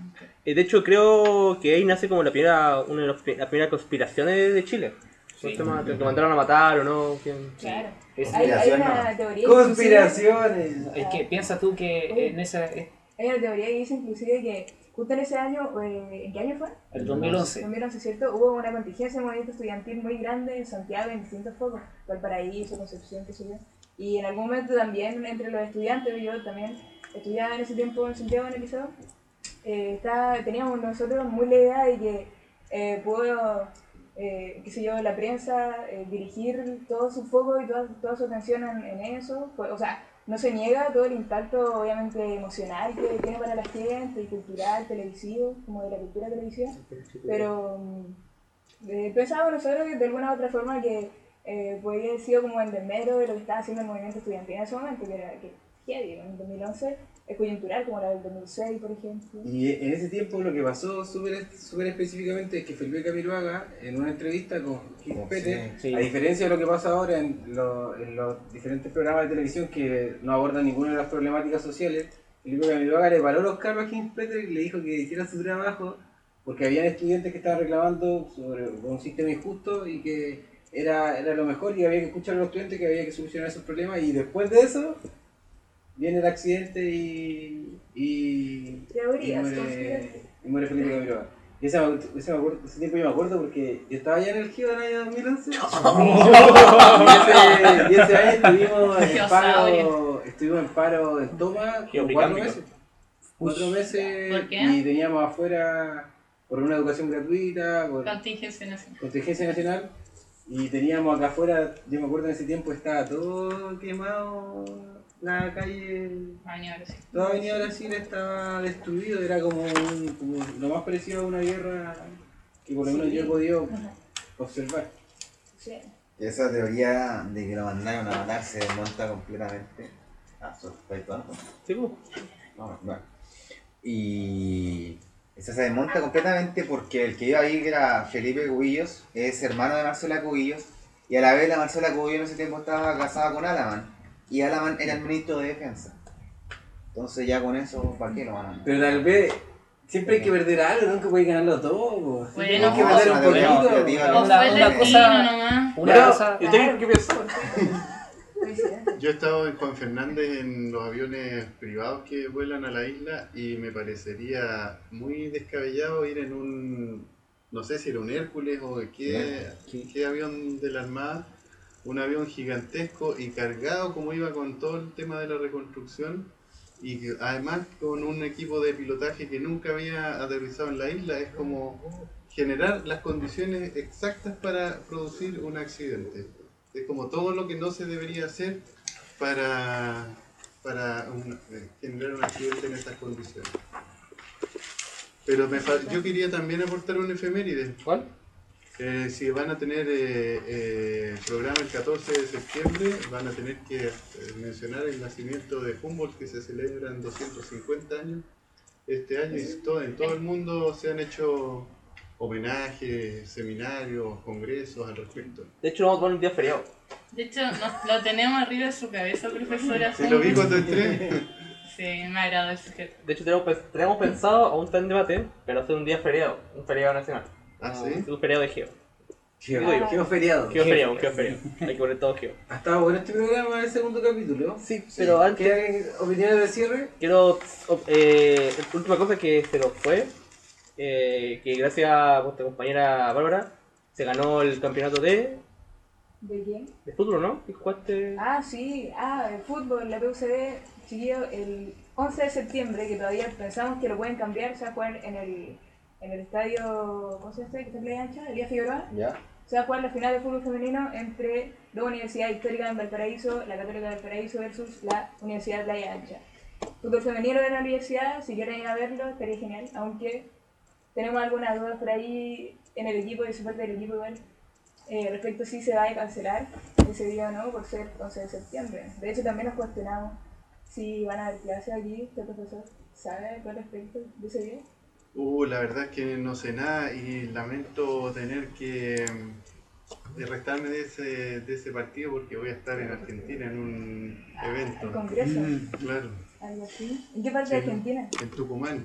Eh, De hecho, creo que ahí nace como la primera, una de las primeras conspiraciones de Chile. Sí. Lo mandaron a matar o no. quién- Claro. Es- Hay, una no. teoría. Conspiraciones. es que piensa tú que en ese inclusive- Hay una teoría que dice inclusive que justo en ese año, eh, ¿en qué año fue? el 2011 2011, ¿cierto? Hubo una contingencia de movimiento estudiantil muy grande en Santiago, en distintos focos, Valparaíso, Concepción, qué sé yo. Y en algún momento también entre los estudiantes, yo también estudiaba en ese tiempo en Santiago en el liceo, eh, estaba- teníamos nosotros muy la idea de que eh, pudo, eh, qué sé yo, la prensa eh, dirigir todo su foco y toda, toda su atención en, en eso. Pues, o sea, no se niega todo el impacto obviamente emocional que tiene para la gente, y cultural, televisivo, como de la cultura televisiva, pero mm, eh, pensábamos nosotros que de alguna u otra forma que eh, podría haber sido como el desmero de lo que estaba haciendo el movimiento estudiantil en ese momento, que era que, heavy, en el 2011 es coyuntural, como la del 2006, por ejemplo. Y en ese tiempo lo que pasó súper específicamente es que Felipe Camiroaga, en una entrevista con Oh, Pete, sí. a diferencia de lo que pasa ahora en, lo- en los diferentes programas de televisión que no abordan ninguna de las problemáticas sociales, Felipe Camiroaga le paró los carros a Peter y le dijo que hiciera su trabajo porque habían estudiantes que estaban reclamando sobre un sistema injusto y que era, era lo mejor y había que escuchar a los estudiantes que había que solucionar esos problemas y después de eso viene el accidente y, y, y muere, y muere Felipe Camiroaga. Y ese, me- ese, me acuerdo, ese tiempo yo me acuerdo porque yo estaba ya en el Giro del año 2011 y, ese, y ese año estuvimos en paro, estuvimos en paro en toma cuatro meses. Cuatro meses ¿Por qué? y teníamos afuera por una educación gratuita, por Contingencia nacional. contingencia nacional y teníamos acá afuera, yo me acuerdo en ese tiempo estaba todo quemado, la calle, sí. toda Avenida Brasil estaba destruido, era como, un- como lo más parecido a una guerra que por lo menos yo he podido observar. Sí. Esa teoría de que lo mandaron a matar se desmonta completamente. Ah, perfecto, ¿no? Sí, pues. No, bueno. Y esa se desmonta completamente porque el que iba ahí, que era Felipe Cubillos, es hermano de Marcela Cubillos. Y a la vez la Marcela Cubillos en ese tiempo estaba casada con Alaman. Y Alaman era el ministro de defensa. Entonces ya con eso, ¿para qué lo van a Pero tal vez siempre hay que perder algo, nunca puede ganarlo todo. Bueno, hay que perder un poquito. Una- cosa- nomás. Una cosa. ¿y usted qué piensa? Yo he estado en Juan Fernández en los aviones privados que vuelan a la isla y me parecería muy descabellado ir en un, no sé si era un Hércules o qué, qué avión de la Armada, un avión gigantesco y cargado como iba con todo el tema de la reconstrucción y que además con un equipo de pilotaje que nunca había aterrizado en la isla, es como generar las condiciones exactas para producir un accidente. Es como todo lo que no se debería hacer para, para un- eh, generar un accidente en estas condiciones. Pero me yo quería también aportar un efeméride. ¿Cuál? Eh, si van a tener eh, eh, programa el 14 de septiembre, van a tener que mencionar el nacimiento de Humboldt, que se celebra en 250 años este año. Y todo, en todo el mundo se han hecho homenajes, seminarios, congresos al respecto. De hecho, vamos a poner un día feriado. De hecho, nos- lo tenemos arriba de su cabeza, profesora. Sí, lo vi cuando entré. Sí, me agrada el sujeto. De hecho, tenemos, tenemos pensado, aún está en debate, pero hacer un día feriado, un feriado nacional. Ah, ¿sí? Un feriado de Geo. Geo. Geo feriado. Geo feriado, un Geo feriado. Hay que poner todo Geo. Ha estado bueno este programa, el segundo capítulo. Sí, pero antes ¿Quedan opiniones de cierre? quiero. Eh, la última cosa que se nos fue, eh, que gracias a vuestra compañera Bárbara, se ganó el campeonato de, ¿De quién? de fútbol, ¿no? ¿Y jugaste? Ah, sí, ah, el fútbol, la PUCD, chiquillo, el 11 de septiembre, que todavía pensamos que lo pueden cambiar, se va a jugar en el, en el estadio, ¿cómo se llama? Que está en Playa Ancha, Elías Figueroa. ¿Ya? Se va a jugar la final de fútbol femenino entre la Universidad Histórica de Valparaíso, la Católica de Valparaíso versus la Universidad de Playa Ancha. Fútbol femenino de la universidad, si quieren ir a verlo, estaría genial, aunque tenemos algunas dudas por ahí en el equipo y se falta del equipo igual. Eh, respecto a si se va a cancelar ese día o no por ser 11 de septiembre. De hecho, también nos cuestionamos si van a haber clases aquí. ¿Este profesor sabe al respecto de ese día? Uh, la verdad es que no sé nada y lamento tener que mm, restarme de ese, de ese partido porque voy a estar en Argentina en un ¿El evento. congreso? Claro, ¿Algo así? ¿En qué parte de. Argentina? en Tucumán,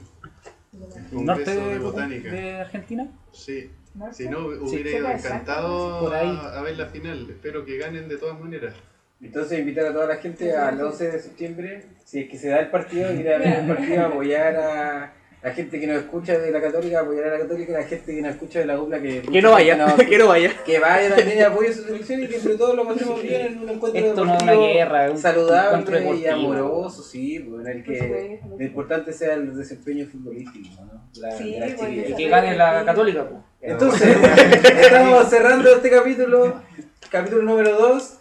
¿Norte Congreso de Botánica. de Argentina? Sí, ¿Norte? si no hubiera Sí. ido encantado por ahí. a, a ver la final. Espero que ganen de todas maneras. Entonces invitar a toda la gente al 11 de septiembre, si es que se da el partido, ir a ver el partido, apoyar a la gente que nos escucha de la católica, apoyar a la católica, la gente que nos escucha de la UPLA, que, Que no vaya, que no vaya. que vaya también y apoye su selección y que entre todos lo pasemos bien en un encuentro Esto no es una guerra, un encuentro saludable y amoroso, sí, bueno, el Por que lo importante sea el desempeño futbolístico, ¿no? La, Sí, de la pues, chiquilla. Y que gane la católica, pues. Entonces, estamos cerrando este capítulo, capítulo número 2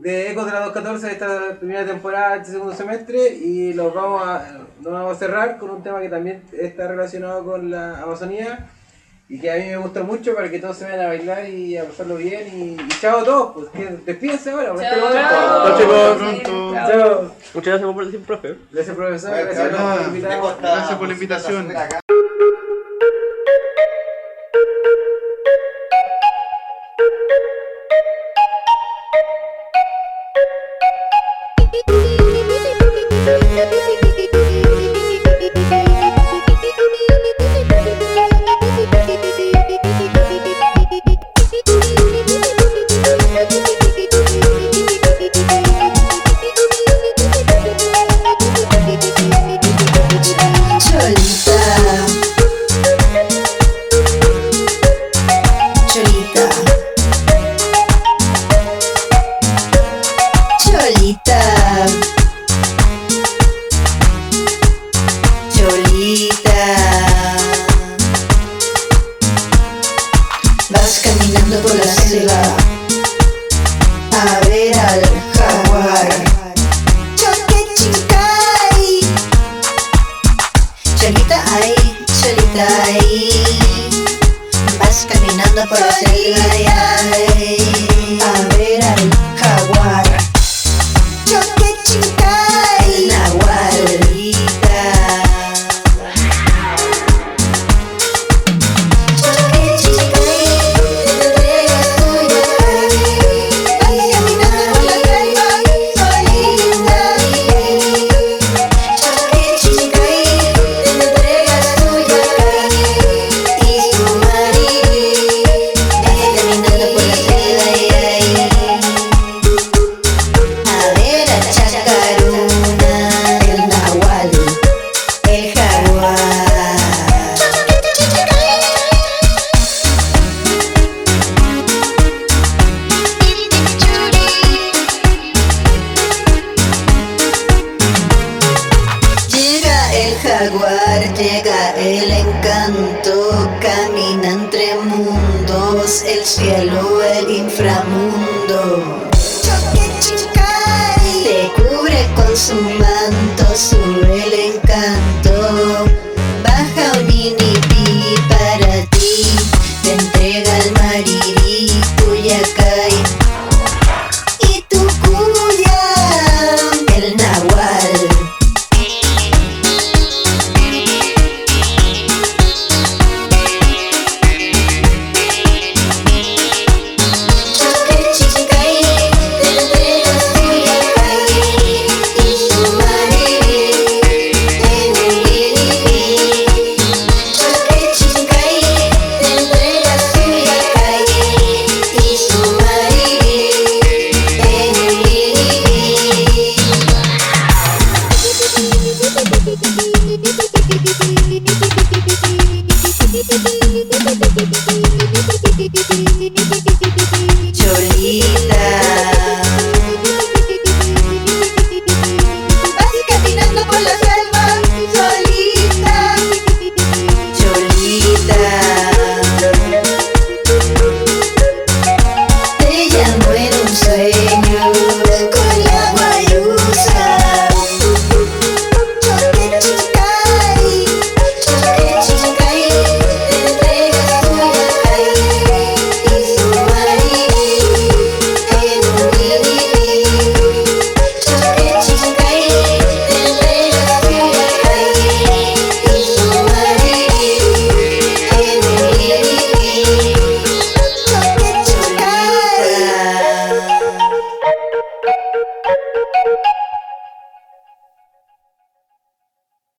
de Ecos de la 214 de esta primera temporada, este segundo semestre, y los vamos a, nos vamos a cerrar con un tema que también está relacionado con la Amazonía y que a mí me gusta mucho para que todos se vayan a bailar y a pasarlo bien. Y, y chao a todos, pues que despídense ahora. pues, Chao. este Chao. momento. Chao, chicos. Hasta pronto. Chao. Muchas gracias por decir, profe. Gracias, profesor. Gracias por gusta Gracias por la invitación.